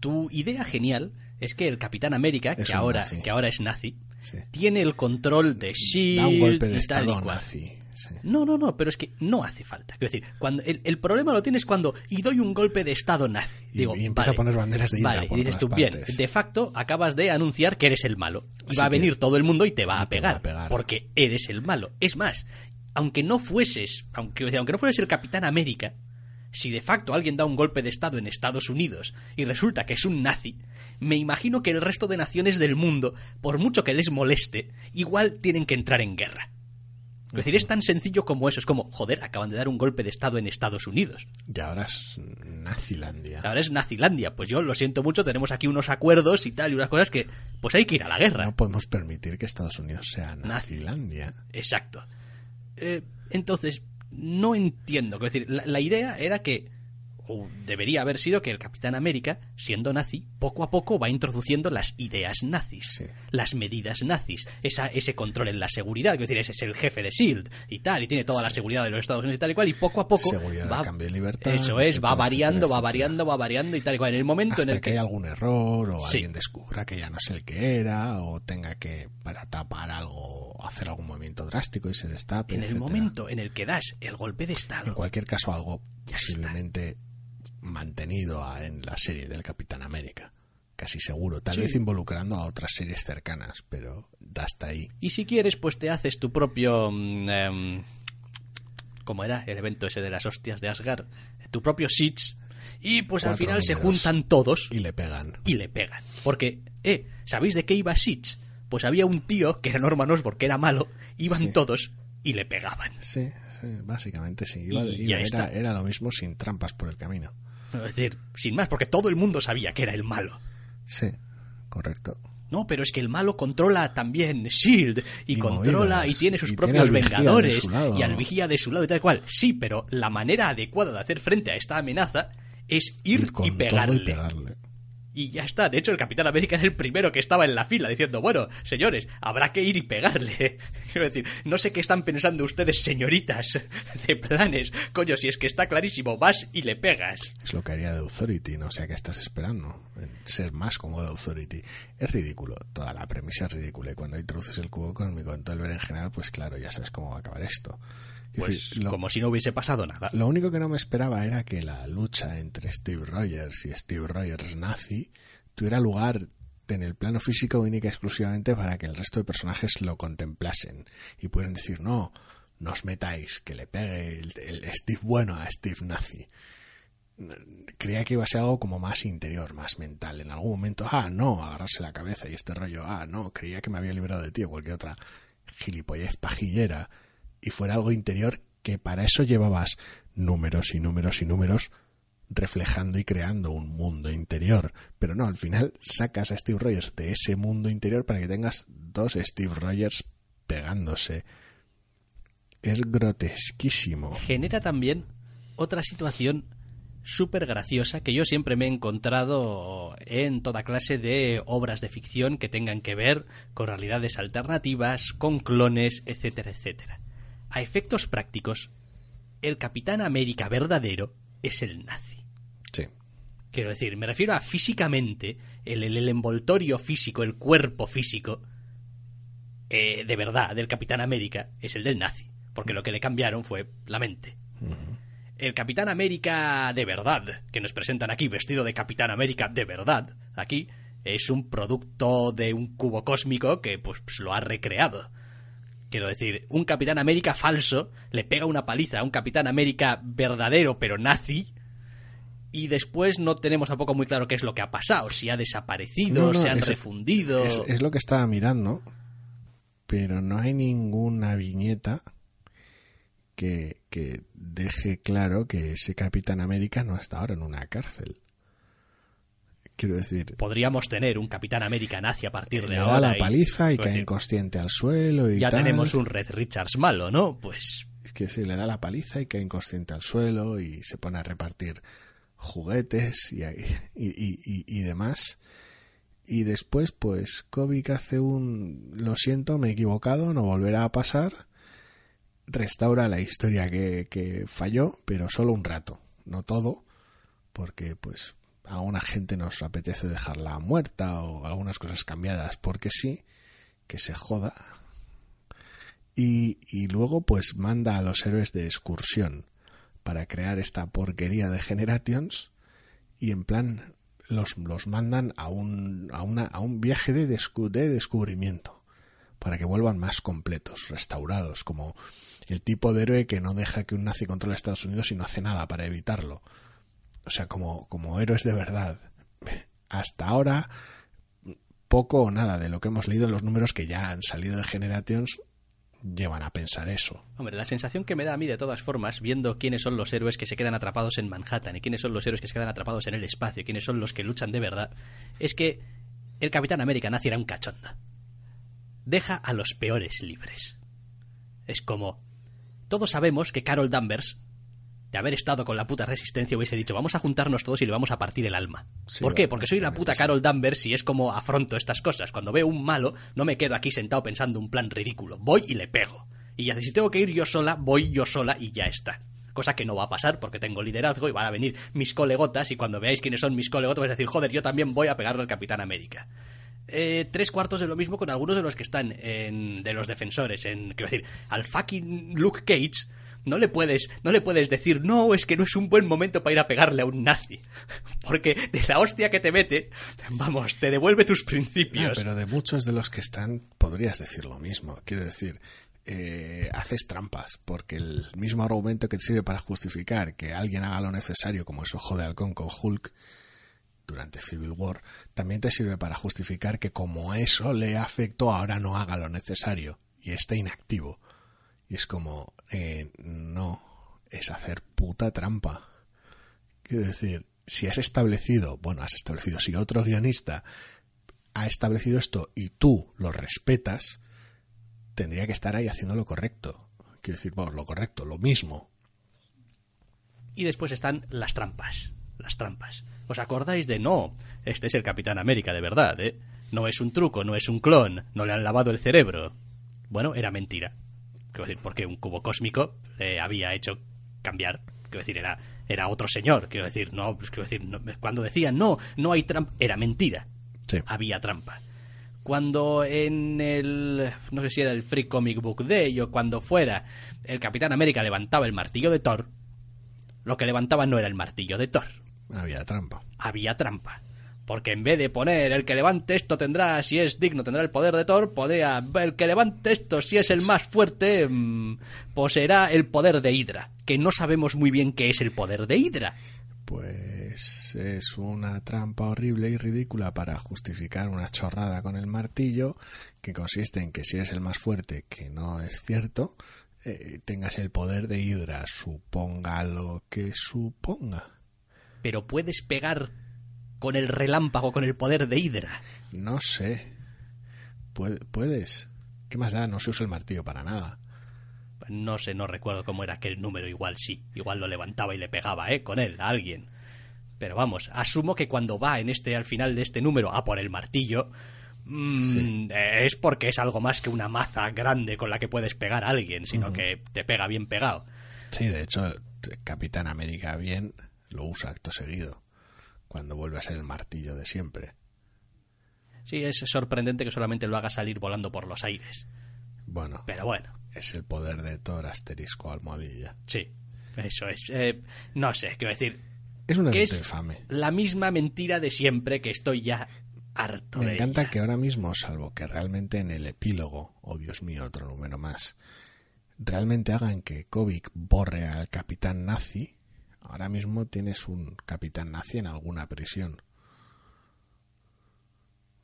tu idea genial es que el Capitán América,
Es
que ahora,
nazi.
que ahora es nazi,
Sí.
tiene el control de Shield
Da un golpe de
y y
estado nazi. sí.
No, no, no, pero es que no hace falta. Quiero decir, cuando el, el problema lo tienes cuando y doy un golpe de estado nazi.
Y-
Digo,
y empieza
vale,
a poner banderas de Hydra
Vale,
por
y dices tú, bien, de facto acabas de anunciar que eres el malo. Y
Así
va a venir todo el mundo y te va
y
a
va
pegar,
a pegar.
Porque eres el malo. Es más, aunque no fueses, aunque, aunque no fueses el Capitán América, si de facto alguien da un golpe de estado en Estados Unidos y resulta que es un nazi, me imagino que el resto de naciones del mundo, por mucho que les moleste, igual tienen que entrar en guerra. Es decir, es tan sencillo como eso. Es como, joder, acaban de dar un golpe de Estado en Estados Unidos.
Y ahora es Nazilandia.
Ahora es Nazilandia. Pues yo lo siento mucho, tenemos aquí unos acuerdos y tal, y unas cosas que, pues hay que ir a la guerra.
No podemos permitir que Estados Unidos sea Nazilandia.
Exacto. Eh, entonces, no entiendo. Es decir, la, la idea era que o debería haber sido que el Capitán América, siendo nazi, poco a poco va introduciendo las ideas nazis,
Sí.
las medidas nazis, esa, ese control en la seguridad, es decir, ese es el jefe de SHIELD y tal, y tiene toda la seguridad de los Estados Unidos y tal y cual, y poco a poco
Seguridad
va,
a cambio de libertad,
eso es, va variando,
etcétera,
va
etcétera.
variando, va variando y tal y cual. En el momento
Hasta
en el
que,
que,
hay algún error o
Sí.
alguien descubra que ya no es el que era o tenga que para tapar algo hacer algún movimiento drástico y se destape
en el momento en el que das el golpe de
en
estado,
cualquier caso algo
Ya está.
Mantenido a- en la serie del Capitán América casi seguro tal
Sí.
vez involucrando a otras series cercanas pero hasta ahí
Y si quieres, pues te haces tu propio... em, ¿Cómo era el evento ese de las hostias de Asgard? Tu propio Siege. Y pues al final se juntan todos
y le pegan
y le pegan. Porque, eh, ¿sabéis de qué iba Siege? Pues había un tío que era Norman Osborn, que era malo, iban
Sí.
todos y le pegaban.
sí, sí, básicamente sí Iba-
Y
iba-
ya
era,
está.
era lo mismo sin trampas por el camino
Es decir, sin más, porque todo el mundo sabía que era el malo.
sí correcto
No, pero es que el malo controla también Shield y,
Y
controla
movidas,
y tiene sus
y
propios vengadores
su
y al vigía de su lado y tal cual. Sí, pero la manera adecuada de hacer frente a esta amenaza es ir, y pegarle.
y pegarle
Y ya está. De hecho, el Capitán América era el primero que estaba en la fila diciendo, bueno, señores, habrá que ir y pegarle. Quiero decir, no sé qué están pensando ustedes, señoritas, de planes. Coño, si es que está clarísimo, vas y le pegas.
Es lo que haría The Authority, no sé a qué estás esperando. En Ser más como The Authority. Es ridículo, toda la premisa es ridícula. Y cuando introduces el cubo cósmico en todo el berenjenal, pues claro, ya sabes cómo va a acabar esto. Es
Pues
decir, lo,
como si no hubiese pasado nada.
lo único que no me esperaba era que la lucha entre Steve Rogers y Steve Rogers nazi tuviera lugar en el plano físico única y exclusivamente para que el resto de personajes lo contemplasen y pudieran decir no, no os metáis, que le pegue el, el Steve bueno a Steve nazi. Creía que iba a ser algo como más interior, más mental. En algún momento, ah, no, agarrarse la cabeza y este rollo, ah, no, creía que me había librado de ti o cualquier otra gilipollez pajillera y fuera algo interior que para eso llevabas números y números y números reflejando y creando un mundo interior. Pero no, al final sacas a Steve Rogers de ese mundo interior para que tengas dos Steve Rogers pegándose. Es grotesquísimo.
genera también otra situación súper graciosa que yo siempre me he encontrado en toda clase de obras de ficción que tengan que ver con realidades alternativas, con clones, etcétera, etcétera. A efectos prácticos, el Capitán América verdadero es el nazi.
Sí.
Quiero decir, me refiero a físicamente, el, el- el envoltorio físico, el cuerpo físico, eh, de verdad, del Capitán América, es el del nazi. Porque lo que le cambiaron fue la mente. El Capitán América de verdad, que nos presentan aquí vestido de Capitán América de verdad, aquí, es un producto de un cubo cósmico que pues, lo ha recreado. Quiero decir, un Capitán América falso le pega una paliza a un Capitán América verdadero pero nazi y después no tenemos tampoco muy claro qué es lo que ha pasado, si ha desaparecido,
No, no,
se han
es-
refundido.
Es, es lo que estaba mirando, pero no hay ninguna viñeta que, que deje claro que ese Capitán América no está ahora en una cárcel. Quiero decir,
Podríamos tener un Capitán América nazi a partir de
le
ahora.
da la paliza y cae
decir,
inconsciente al suelo y
ya
tal.
tenemos un Red Richards malo, ¿no? Pues
Es que sí, le da la paliza y cae inconsciente al suelo y se pone a repartir juguetes y, y, y- y- y demás. Y después, pues, Kovic hace un... Lo siento, me he equivocado, no volverá a pasar. Restaura la historia que, que falló, pero solo un rato, no todo, porque, pues, a una gente nos apetece dejarla muerta o algunas cosas cambiadas, porque sí, que se joda, y, y luego pues manda a los héroes de excursión para crear esta porquería de Generations y en plan los, los mandan a un, a, una, a un viaje de, descu- de descubrimiento para que vuelvan más completos, restaurados, como el tipo de héroe que no deja que un nazi controle Estados Unidos y no hace nada para evitarlo. O sea, como, como héroes de verdad. hasta ahora poco o nada de lo que hemos leído en los números que ya han salido de Generations llevan a pensar eso.
Hombre, la sensación que me da a mí de todas formas, viendo quiénes son los héroes que se quedan atrapados en Manhattan y quiénes son los héroes que se quedan atrapados en el espacio, quiénes son los que luchan de verdad, es que el Capitán América nace era un cachonda. Deja a los peores libres. Es como... Todos sabemos que Carol Danvers de haber estado con la puta resistencia hubiese dicho vamos a juntarnos todos y le vamos a partir el alma. ¿Por qué? Porque soy la puta Carol Danvers y es como afronto estas cosas. Cuando veo un malo, no me quedo aquí sentado pensando un plan ridículo. Voy y le pego. Y ya si tengo que ir yo sola, voy yo sola y ya está. Cosa que no va a pasar porque tengo liderazgo y van a venir mis colegotas y cuando veáis quiénes son mis colegotas vais a decir, joder, yo también voy a pegarle al Capitán América. Eh, tres cuartos de lo mismo con algunos de los que están en, de los defensores. En, quiero decir, al fucking Luke Cage no le puedes, no le puedes decir, no, es que no es un buen momento para ir a pegarle a un nazi. Porque de la hostia que te mete, vamos, te devuelve tus principios.
pero de muchos de los que están, podrías decir lo mismo. Quiero decir, eh, haces trampas, porque el mismo argumento que te sirve para justificar que alguien haga lo necesario, como es ojo de halcón con Hulk, durante Civil War, también te sirve para justificar que como eso le afectó, ahora no haga lo necesario y esté inactivo. Y es como, eh, no, es hacer puta trampa. Quiero decir, si has establecido, bueno, has establecido, si otro guionista ha establecido esto y tú lo respetas, tendría que estar ahí haciendo lo correcto. Quiero decir, vamos, lo correcto, lo mismo.
Y después están las trampas. Las trampas. ¿Os acordáis de no? Este es el Capitán América de verdad, ¿eh? No es un truco, no es un clon, no le han lavado el cerebro. Bueno, era mentira quiero decir, porque un cubo cósmico le había hecho cambiar, quiero decir, era, era otro señor, quiero decir, no, pues, quiero decir, cuando decían no, no hay trampa, era mentira, había trampa. Cuando en el, no sé si era el Free Comic Book Day o cuando fuera, el Capitán América levantaba el martillo de Thor, lo que levantaba no era el martillo de Thor.
Había trampa.
Había trampa. Porque en vez de poner el que levante esto tendrá, si es digno, tendrá el poder de Thor, podría, el que levante esto, si es el más fuerte, mm, poseerá el poder de Hydra. Que no sabemos muy bien qué es el poder de Hydra.
Pues es una trampa horrible y ridícula para justificar una chorrada con el martillo, que consiste en que si es el más fuerte, que no es cierto, eh, tengas el poder de Hydra, suponga lo que suponga.
Pero puedes pegar con el relámpago, con el poder de Hydra.
No sé. puedes. ¿Qué más da? No se usa el martillo para nada.
No sé, no recuerdo cómo era aquel número. Igual sí. Igual lo levantaba y le pegaba, ¿eh? Con él, a alguien. Pero vamos, asumo que cuando va en este, al final de este número a por el martillo, mm, es porque es algo más que una maza grande con la que puedes pegar a alguien, sino que te pega bien pegado.
Sí, de hecho, Capitán América bien lo usa acto seguido cuando vuelve a ser el martillo de siempre.
Sí, es sorprendente que solamente lo haga salir volando por los aires.
Bueno.
Pero bueno.
Es el poder de Thor asterisco almohadilla.
Sí, eso es. Eh, no sé, quiero decir.
Es una
que
es infame.
La misma mentira de siempre que estoy ya harto
Me encanta que ahora mismo, salvo que realmente en el epílogo, oh Dios mío, otro número más, realmente hagan que Kovic borre al capitán nazi, Ahora mismo tienes un capitán nazi en alguna prisión.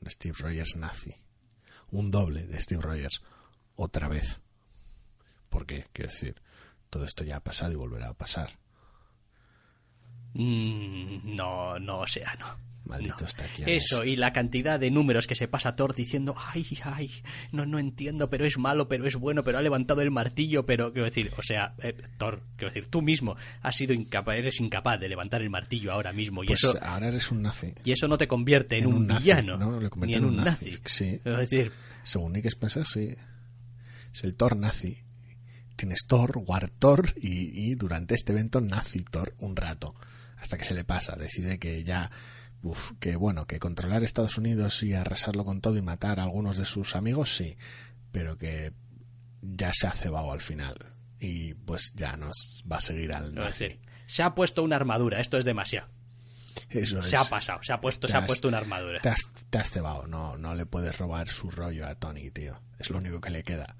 Steve Rogers nazi. Un doble de Steve Rogers. Otra vez. Porque, quiero decir, todo esto ya ha pasado y volverá a pasar.
Mm, no, no, o sea, no.
Maldito está aquí.
Eso, y la cantidad de números que se pasa Thor diciendo, ay, ay, no, no entiendo, pero es malo, pero es bueno, pero ha levantado el martillo, pero, quiero decir, o sea, eh, Thor, quiero decir, tú mismo has sido incapaz, eres incapaz de levantar el martillo ahora mismo. Y
pues
eso,
ahora eres un nazi.
Y eso no te convierte en, un, villano, ¿no? ni en, un nazi.
Sí.
Es decir,
según Nick Spencer, sí. Es el Thor nazi. Tienes Thor, War Thor y, y durante este evento nazi Thor un rato. Hasta que se le pasa, decide que ya Uf, que bueno, que controlar Estados Unidos y arrasarlo con todo y matar a algunos de sus amigos, sí, pero que ya se ha cebado al final y pues ya nos va a seguir al
decir, se ha puesto una armadura, esto es demasiado.
Eso
se ha pasado, se ha puesto, se ha puesto una armadura.
Te has, te has, cebado, no, no le puedes robar su rollo a Tony, tío. Es lo único que le queda.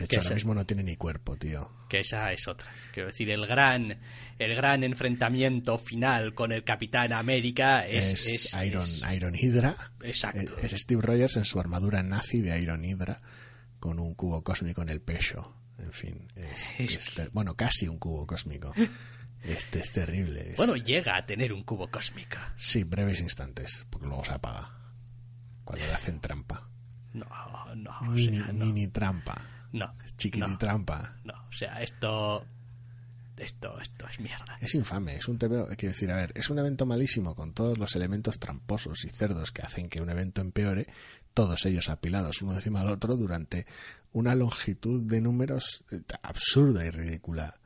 De hecho, ahora
esa-
mismo no tiene ni cuerpo, tío.
que esa es otra. Quiero decir, el gran, el gran enfrentamiento final con el Capitán América es,
Es,
es-
Iron,
es-
Iron Hydra.
Exacto.
Es es Steve Rogers en su armadura nazi de Iron Hydra con un cubo cósmico en el pecho. En fin, bueno, casi un cubo cósmico. Este es terrible.
Bueno, llega a tener un cubo cósmico.
sí, breves instantes, porque luego se apaga. Cuando le hacen trampa.
No, no, o
Mini,
sea, no,
mini trampa.
No,
Chiquiti
no, no, o sea, esto, esto, esto es mierda.
Es infame, es un TVO, quiero decir, a ver, es un evento malísimo con todos los elementos tramposos y cerdos que hacen que un evento empeore, todos ellos apilados uno encima del otro durante una longitud de números eh, absurda y ridícula.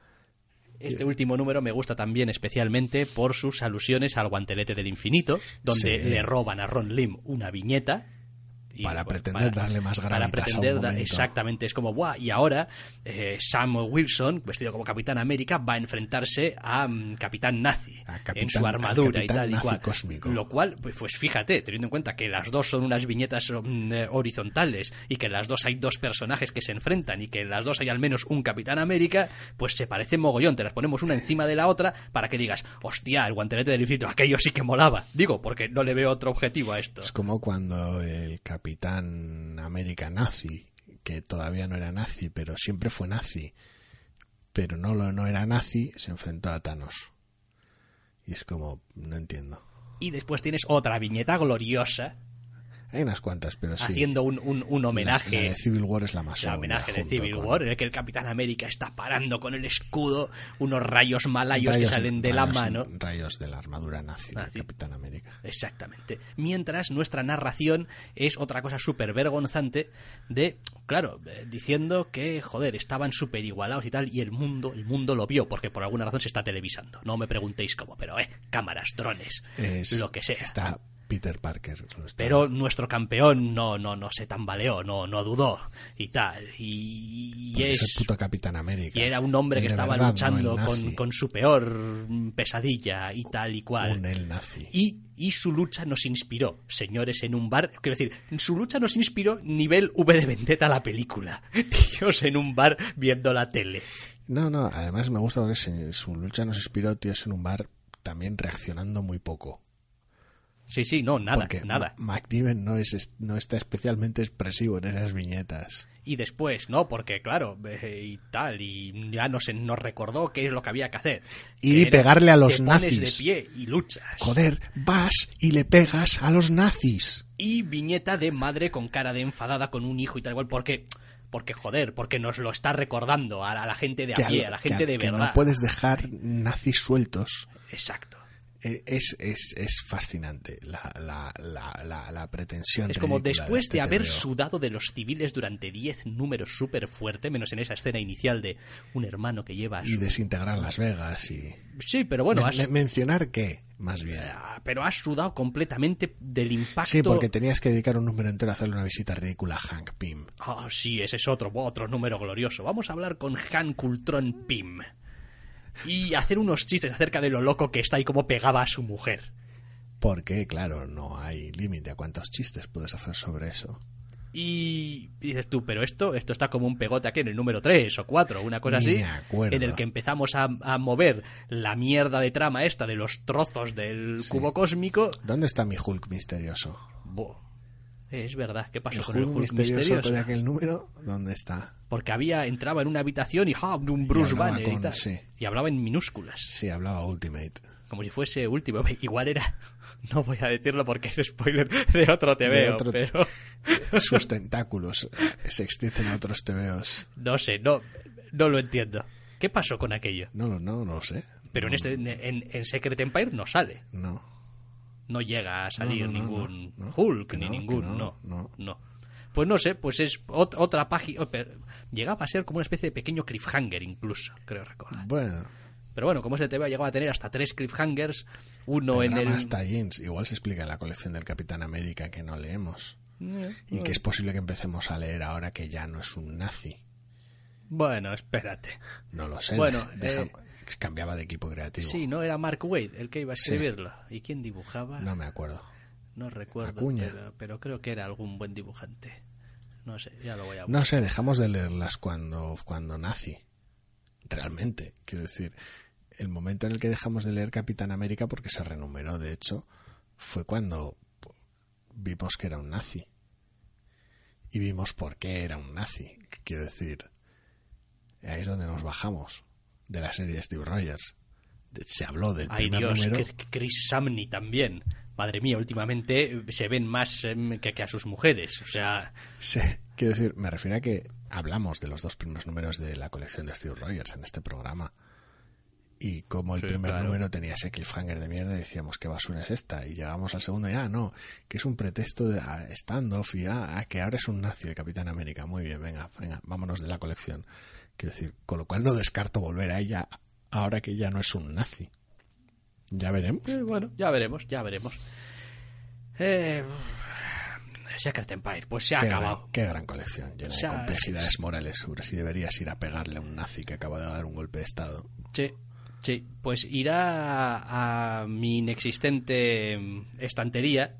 Este último número me gusta también especialmente por sus alusiones al guantelete del infinito, donde
Sí.
le roban a Ron Lim una viñeta. Y,
Para pretender darle más
Para
gravitas a un
pretender da- exactamente, es como, ¡buah! Y ahora eh, Sam Wilson, vestido como Capitán América, va a enfrentarse a mm, Capitán Nazi
A Capitán-
en su armadura y tal y cual.
cósmico.
Lo cual, pues, pues fíjate, teniendo en cuenta que las dos son unas viñetas eh, horizontales y que en las dos hay dos personajes que se enfrentan y que en las dos hay al menos un Capitán América, pues se parecen mogollón. Te las ponemos una encima de la otra para que digas, hostia, el guantelete del infinito, aquello sí que molaba. Digo, porque no le veo otro objetivo a esto.
Es como cuando el Capitán América nazi, que todavía no era nazi, pero siempre fue nazi, pero no, no era nazi, se enfrentó a Thanos. Y es como, no entiendo.
Y después tienes otra viñeta gloriosa
Hay unas cuantas, pero sí.
haciendo un, un- un homenaje.
La, la de Civil War es la más
el homenaje de Civil
con-
War, en el que el Capitán América está parando con el escudo unos rayos malayos
rayos-
que salen de la mano.
Rayos de la armadura nazi,
Nazi.
del Capitán América.
Exactamente. Mientras nuestra narración es otra cosa súper vergonzante de, claro, eh, diciendo que, joder, estaban súper igualados y tal, y el mundo, el mundo lo vio, porque por alguna razón se está televisando. No me preguntéis cómo, pero, eh, cámaras, drones,
Es-
lo que sea.
Está Peter Parker.
Pero nuestro campeón no, no, no se tambaleó, no, no dudó y tal. Y,
es el
es,
puto Capitán América.
y era un hombre que estaba
verdad,
luchando con, su peor pesadilla y tal y cual.
Un el nazi.
Y, y su lucha nos inspiró, señores, en un bar. Quiero decir, su lucha nos inspiró nivel V de Vendetta la película. Tíos en un bar viendo la tele.
No, no, además me gusta porque su lucha nos inspiró, tíos, en un bar también reaccionando muy poco.
Sí, sí, no, nada,
porque
nada.
McNiven no, es, no está especialmente expresivo en esas viñetas.
Y después, ¿no? Porque, claro, eh, y tal, y ya nos, nos recordó qué es lo que había que hacer.
Ir y pegarle a los
te pones
nazis.
de pie y luchas.
Joder, vas y le pegas a los nazis.
Y viñeta de madre con cara de enfadada con un hijo y tal igual, porque... Porque, joder, porque nos lo está recordando a, a la gente de a pie, a la gente de
que
verdad.
no puedes dejar nazis sueltos.
Exacto.
Eh, Es, es, es fascinante la, la, la, la, pretensión.
Es como después
este
de haber
TVO.
sudado de los civiles durante 10 números súper fuerte, menos en esa escena inicial de un hermano que lleva a
Y desintegrar Las Vegas y...
Sí, pero bueno, has,
mencionar qué, más bien.
ah, pero has sudado completamente del impacto...
Sí, porque tenías que dedicar un número entero a hacerle una visita ridícula a Hank Pym.
Ah, sí, ese es otro, otro número glorioso. Vamos a hablar con Han Cultron Pym. Y hacer unos chistes acerca de lo loco que está y cómo pegaba a su mujer.
Porque, claro, no hay límite a cuántos chistes puedes hacer sobre eso.
Y dices tú, pero esto, esto está como un pegote aquí en el número 3 o 4, una cosa
Ni
así, en el que empezamos a, a mover la mierda de trama esta de los trozos del cubo cósmico.
¿Dónde está mi Hulk misterioso?
Es verdad, ¿qué pasó
El
con el
Hulk
Hulk
misterioso,
misterioso?
de aquel número, ¿dónde está?
Porque había, entraba en una habitación y ¡ja! un Bruce Banner y
con-
tal.
sí.
Y hablaba en minúsculas.
Sí, hablaba Ultimate.
como si fuese último. Igual era, no voy a decirlo porque es spoiler de otro
De
TVO,
otro-
pero
Sus tentáculos se extienden a otros TVOs.
no sé, no, no lo entiendo. ¿Qué pasó con aquello?
No, no, no lo sé.
Pero en este, en, en Secret Empire no sale,
No.
No llega a salir
No, no, no,
ningún
no.
Hulk ni ningún,
no,
no,
no.
no. Pues no sé, pues es ot- otra página. Llegaba a ser como una especie de pequeño cliffhanger, incluso, creo recordar.
Bueno,
Pero bueno, como este TV llegaba a tener hasta tres cliffhangers, uno en el.
más tie-ins. Igual se explica en la colección del Capitán América que no leemos.
Eh,
Y que es posible que empecemos a leer ahora que ya no es un nazi.
Bueno, espérate.
No lo sé.
Bueno,
deja-
eh,
cambiaba de equipo creativo.
Sí, no era Mark Wade el que iba a
Sí.
escribirlo. ¿Y quién dibujaba?
No me acuerdo.
No recuerdo,
Acuña.
pero, pero creo que era algún buen dibujante. no sé, ya lo voy a
No sé, dejamos de leerlas cuando, cuando nazi. Realmente, quiero decir, el momento en el que dejamos de leer Capitán América, porque se renumeró, de hecho, fue cuando vimos que era un nazi. Y vimos por qué era un nazi. Quiero decir, ahí es donde nos bajamos de la serie de Steve Rogers. Se habló del
Ay,
primer
Dios,
número.
que- que Chris Samney también. Madre mía, últimamente se ven más em, que, que a sus mujeres. O sea,
Sí, quiero decir, me refiero a que hablamos de los dos primeros números de la colección de Steve Rogers en este programa. Y como el
Sí,
primer
claro.
número tenía ese cliffhanger de mierda, decíamos, ¿qué basura es esta? Y llegamos al segundo y, ah, no, que es un pretexto de ah, standoff y, ah, ah, que ahora es un nazi el Capitán América. Muy bien, venga, venga, vámonos de la colección. Quiero decir, con lo cual no descarto volver a ella ahora que ya no es un nazi. Ya veremos.
eh, bueno, ya veremos, ya veremos. Eh, Secret Empire, pues se ha
Qué
acabado.
gran, qué gran colección, llena
O sea,
de complejidades morales. Sobre si deberías ir a pegarle a un nazi que acaba de dar un golpe de estado.
Sí, sí, pues irá a mi inexistente estantería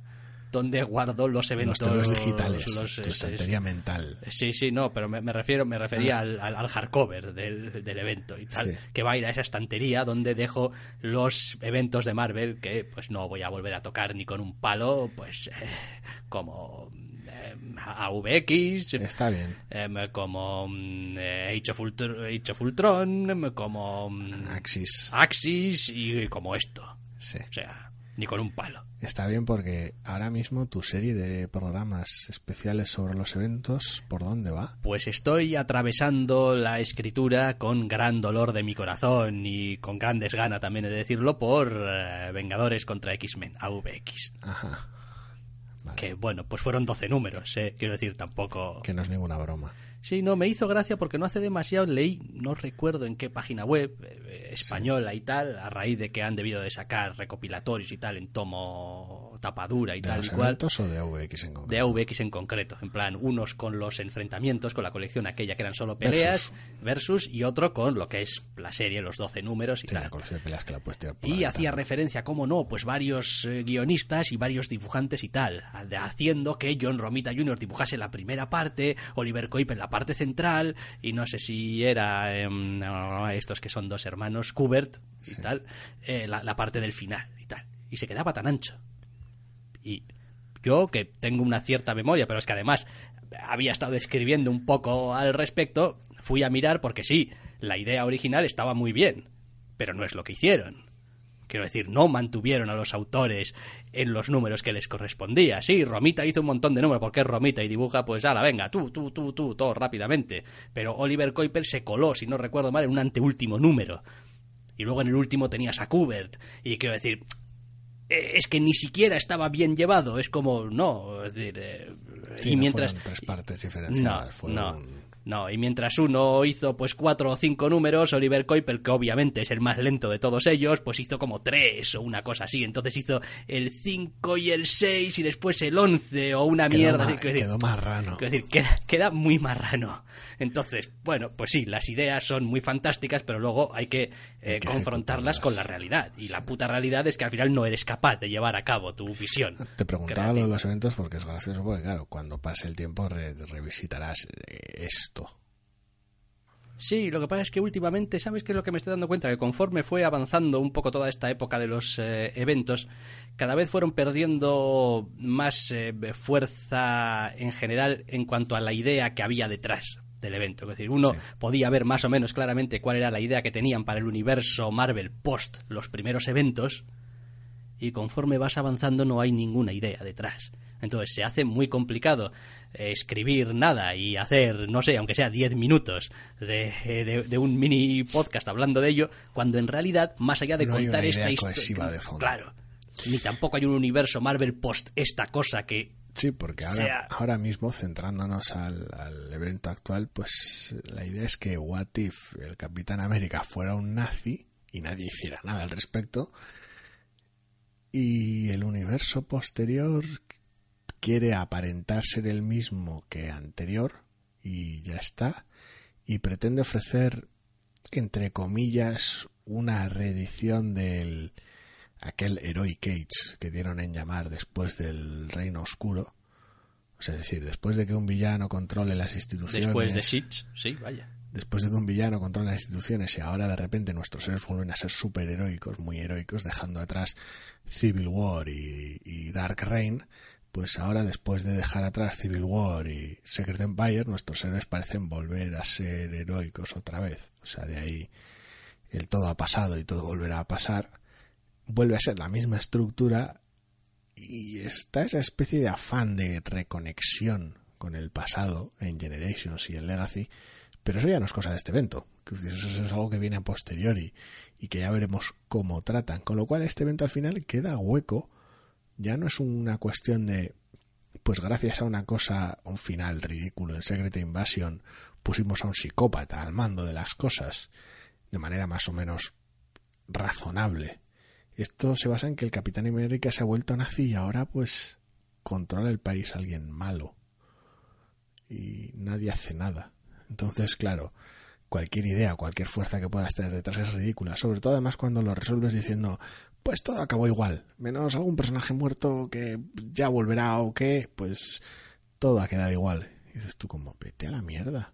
donde guardo los eventos
Los digitales,
los-
tu
es-
estantería mental.
Sí, sí, no, pero me, me refiero, me refería al, al, al hardcover del, del evento y tal,
Sí.
que va a ir a esa estantería donde dejo los eventos de Marvel que pues no voy a volver a tocar ni con un palo, pues eh, como eh, AVX,
Está bien.
em, como eh, Age, of Ultr- Age of Ultron, em, como mm,
Axis.
Axis y como esto.
Sí.
O sea, ni con un palo.
Está bien porque ahora mismo tu serie de programas especiales sobre los eventos, ¿por dónde va?
Pues estoy atravesando la escritura con gran dolor de mi corazón y con gran desgana también he de decirlo por eh, Vengadores contra X-Men, AVX.
Ajá. Vale.
Que bueno, pues fueron 12 números, eh, quiero decir, tampoco...
Que no es ninguna broma.
Sí, no, me hizo gracia porque no hace demasiado leí, no recuerdo en qué página web, eh, española y tal, a raíz de que han debido de sacar recopilatorios y tal en tomo tapadura y
¿De
tal y cual.
o de AVX en concreto?
de AVX en concreto, en plan, unos con los enfrentamientos, con la colección aquella que eran solo peleas, versus, y otro con lo que es la serie, los 12 números y
Sí, la
tal.
colección de peleas que la puedes tirar la
Y hacía referencia, cómo no, pues varios guionistas y varios dibujantes y tal, haciendo que John Romita Jr. dibujase la primera parte, Oliver Coip en la parte central, y no sé si era estos que son dos hermanos, Kubert y tal, la, la parte del final y tal. Y se quedaba tan ancho. Y yo, que tengo una cierta memoria, pero es que además había estado escribiendo un poco al respecto, fui a mirar porque sí, la idea original estaba muy bien, pero no es lo que hicieron. Quiero decir, no mantuvieron a los autores en los números que les correspondía. Sí, Romita hizo un montón de números porque es Romita y dibuja, pues ala, venga, tú, tú, tú, tú, todo rápidamente. Pero Oliver Coipel se coló, si no recuerdo mal, en un anteúltimo número. Y luego en el último tenías a Kubert. Y quiero decir, es que ni siquiera estaba bien llevado. Es como, no, es decir, eh,
Sí,
y
no
mientras.
fueron tres partes
No,
diferenciadas.
no.
un-
No, y mientras uno hizo pues cuatro o cinco números, Oliver Coipel, que obviamente es el más lento de todos ellos, pues hizo como tres o una cosa así. Entonces hizo el 5 y el 6 y después el 11 o una
Quedó
mierda. decir,
quedó marrano.
decir, queda, queda muy marrano. Entonces, bueno, pues sí, las ideas son muy fantásticas, pero luego hay que, eh, confrontarlas con la realidad. Y la puta realidad es que al final no eres capaz de llevar a cabo tu visión.
Te preguntaba lo de los eventos porque es gracioso, porque claro, cuando pase el tiempo re- revisitarás eh, esto.
Sí, lo que pasa es que últimamente, ¿sabes qué es lo que me estoy dando cuenta? Que conforme fue avanzando un poco toda esta época de los eh, eventos, cada vez fueron perdiendo más eh, fuerza en general en cuanto a la idea que había detrás del evento. Es decir, uno
Sí.
podía ver más o menos claramente cuál era la idea que tenían para el universo Marvel post los primeros eventos, y conforme vas avanzando no hay ninguna idea detrás. Entonces se hace muy complicado eh, escribir nada y hacer, no sé, aunque sea 10 minutos de, de- de un mini podcast hablando de ello, cuando en realidad, más allá de
No
contar esta historia... Claro. Ni tampoco hay un universo Marvel post esta cosa que...
Sí, porque ahora,
sea-
ahora mismo, centrándonos al, al evento actual, pues la idea es que What If el Capitán América fuera un nazi y nadie hiciera nada al respecto, y el universo posterior quiere aparentar ser el mismo que anterior y ya está, y pretende ofrecer, entre comillas, una reedición del aquel Heroic Age que dieron en llamar después del Reino Oscuro, O sea, es decir, después de que un villano controle las instituciones.
Después de Siege, sí, vaya.
Después de que un villano controle las instituciones y ahora de repente nuestros héroes vuelven a ser super heroicos, muy heroicos, dejando atrás Civil War y, y Dark Reign, pues ahora después de dejar atrás Civil War y Secret Empire, nuestros héroes parecen volver a ser heroicos otra vez. O sea, de ahí el todo ha pasado y todo volverá a pasar. Vuelve a ser la misma estructura y está esa especie de afán de reconexión con el pasado en Generations y en Legacy, pero eso ya no es cosa de este evento. Eso es algo que viene a posteriori y que ya veremos cómo tratan. Con lo cual este evento al final queda hueco. Ya no es una cuestión de, pues gracias a una cosa, un final ridículo en Secret Invasion, pusimos a un psicópata al mando de las cosas de manera más o menos razonable esto se basa en que el Capitán América se ha vuelto nazi y ahora pues controla el país alguien malo. Y nadie hace nada. Entonces, claro, cualquier idea, cualquier fuerza que puedas tener detrás es ridícula. Sobre todo además cuando lo resuelves diciendo, pues todo acabó igual. Menos algún personaje muerto que ya volverá o qué, pues todo ha quedado igual. Y dices tú como, vete a la mierda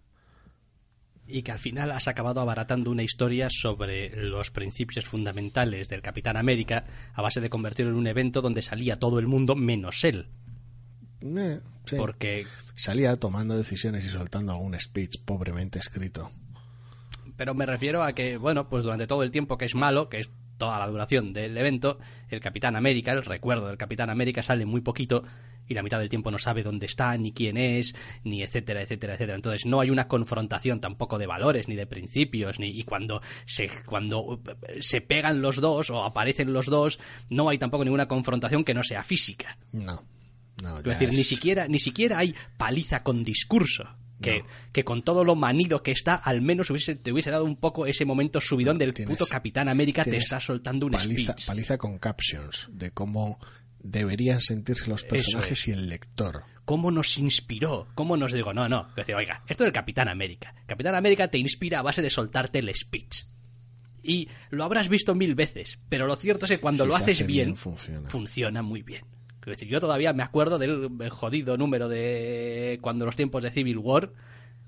y que al final has acabado abaratando una historia sobre los principios fundamentales del Capitán América a base de convertirlo en un evento donde salía todo el mundo menos él.
Eh,
Porque
salía tomando decisiones y soltando algún speech pobremente escrito.
Pero me refiero a que, bueno, pues durante todo el tiempo que es malo, que es toda la duración del evento, el Capitán América, el recuerdo del Capitán América sale muy poquito y la mitad del tiempo no sabe dónde está, ni quién es, ni etcétera, etcétera, etcétera. Entonces no hay una confrontación tampoco de valores, ni de principios, ni y cuando se, cuando se pegan los dos o aparecen los dos, no hay tampoco ninguna confrontación que no sea física.
No. No,
es decir, ni siquiera, ni siquiera hay paliza con discurso. Que, que, con todo lo manido que está, al menos hubiese, te hubiese dado un poco ese momento subidón del puto Capitán América te está soltando un
paliza,
speech.
Paliza con captions de cómo deberían sentirse los personajes y el lector.
¿Cómo nos inspiró? ¿Cómo nos digo? No, no. Decir, oiga, esto es el Capitán América. Capitán América te inspira a base de soltarte el speech. Y lo habrás visto mil veces, pero lo cierto es que cuando lo haces bien,
funciona.
funciona muy bien. Es decir, yo todavía me acuerdo del jodido número de cuando los tiempos de Civil War,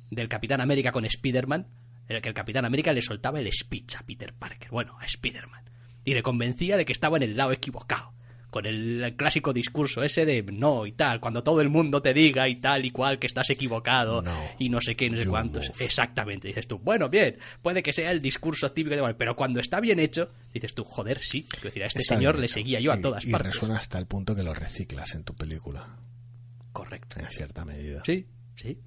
del Capitán América con Spider-Man, en el que el Capitán América le soltaba el speech a Peter Parker, bueno, a Spider-Man, y le convencía de que estaba en el lado equivocado con el clásico discurso ese de no y tal, cuando todo el mundo te diga y tal y cual que estás equivocado y no sé qué, no sé cuántos. Exactamente, dices tú, bueno, bien, puede que sea el discurso típico de pero cuando está bien hecho, dices tú, joder, sí, es decir, a este señor le seguía yo a todas partes.
Y resuena hasta el punto que lo reciclas en tu película.
Correcto.
En cierta medida.
Sí, sí.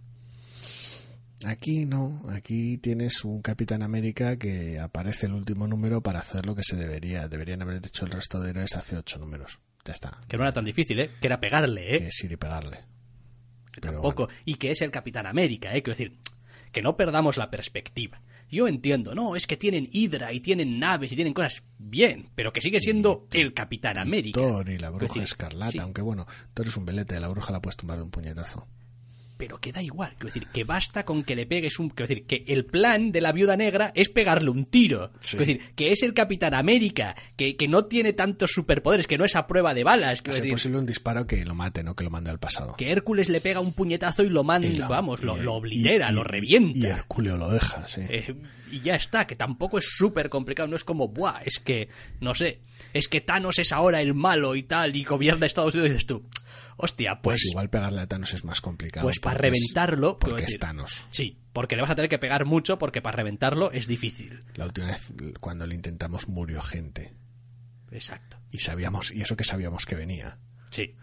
Aquí no, aquí tienes un Capitán América que aparece el último número para hacer lo que se debería. Deberían haber hecho el resto de héroes hace ocho números. Ya está.
Que no era tan difícil, ¿eh? Que era pegarle, ¿eh?
Que es ir y pegarle.
Que tampoco. Y que es el Capitán América, ¿eh? Quiero decir, que no perdamos la perspectiva. Yo entiendo, no, es que tienen hidra y tienen naves y tienen cosas bien, pero que sigue siendo el Capitán América.
Thor y la bruja escarlata, aunque bueno, Thor es un velete, la bruja la puedes tumbar de un puñetazo
pero queda igual. Quiero decir, que basta con que le pegues un. Quiero decir, que el plan de la viuda negra es pegarle un tiro. Quiero decir, que es el Capitán América, que, que, no tiene tantos superpoderes, que no es a prueba de balas.
Es posible un disparo que lo mate, no que lo mande al pasado.
Que Hércules le pega un puñetazo y lo manda, vamos, lo, lo, oblitera, lo revienta.
Y Hércules lo deja, sí.
Eh, y ya está, que tampoco es súper complicado, no es como, buah, es que, no sé, es que Thanos es ahora el malo y tal, y gobierna Estados Unidos, y dices tú hostia, pues,
pues... igual pegarle a Thanos es más complicado.
Pues para reventarlo...
porque es Thanos.
Sí, porque le vas a tener que pegar mucho porque para reventarlo es difícil.
La última vez cuando lo intentamos murió gente.
Exacto.
Y sabíamos, y eso que sabíamos que venía.
Sí.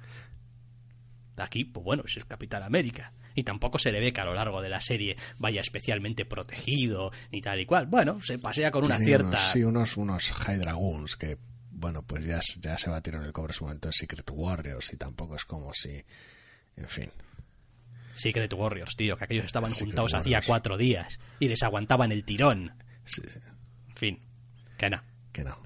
Aquí, pues bueno, es el Capitán América. Y tampoco se le ve que a lo largo de la serie vaya especialmente protegido ni tal y cual. Bueno, se pasea con una cierta.
sí, unos, unos High Dragoons que bueno, pues ya, ya se batieron el cobre en su momento en Secret Warriors y tampoco es como si, en fin.
Secret Warriors, tío, que aquellos estaban juntados hacía cuatro días y les aguantaban el tirón.
Sí,
En fin, que no.
Que no.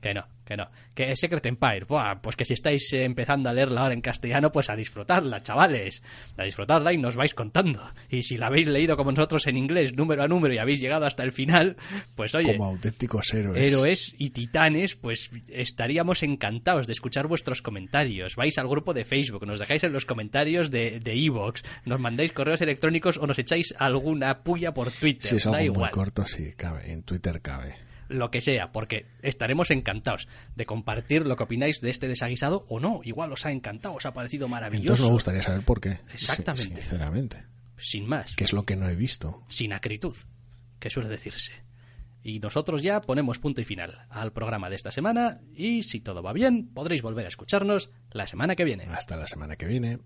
Que no. Que no. Que Secret Empire, buah, pues que si estáis eh, empezando a leerla ahora en castellano, pues a disfrutarla, chavales. A disfrutarla y nos vais contando. Y si la habéis leído como nosotros en inglés, número a número, y habéis llegado hasta el final, pues oye.
Como auténticos héroes.
Héroes y titanes, pues estaríamos encantados de escuchar vuestros comentarios. Vais al grupo de Facebook, nos dejáis en los comentarios de Evox, nos mandáis correos electrónicos o nos echáis alguna puya por Twitter.
Si es algo
da
muy
igual
corto, sí, cabe. En Twitter cabe.
Lo que sea, porque estaremos encantados de compartir lo que opináis de este desaguisado o no. Igual os ha encantado, os ha parecido maravilloso.
Entonces me gustaría saber por qué.
Exactamente.
Sinceramente.
Sin más,
¿Qué es lo que no he visto?
sin acritud, que suele decirse. Y nosotros ya ponemos punto y final al programa de esta semana y si todo va bien podréis volver a escucharnos la semana que viene.
Hasta la semana que viene.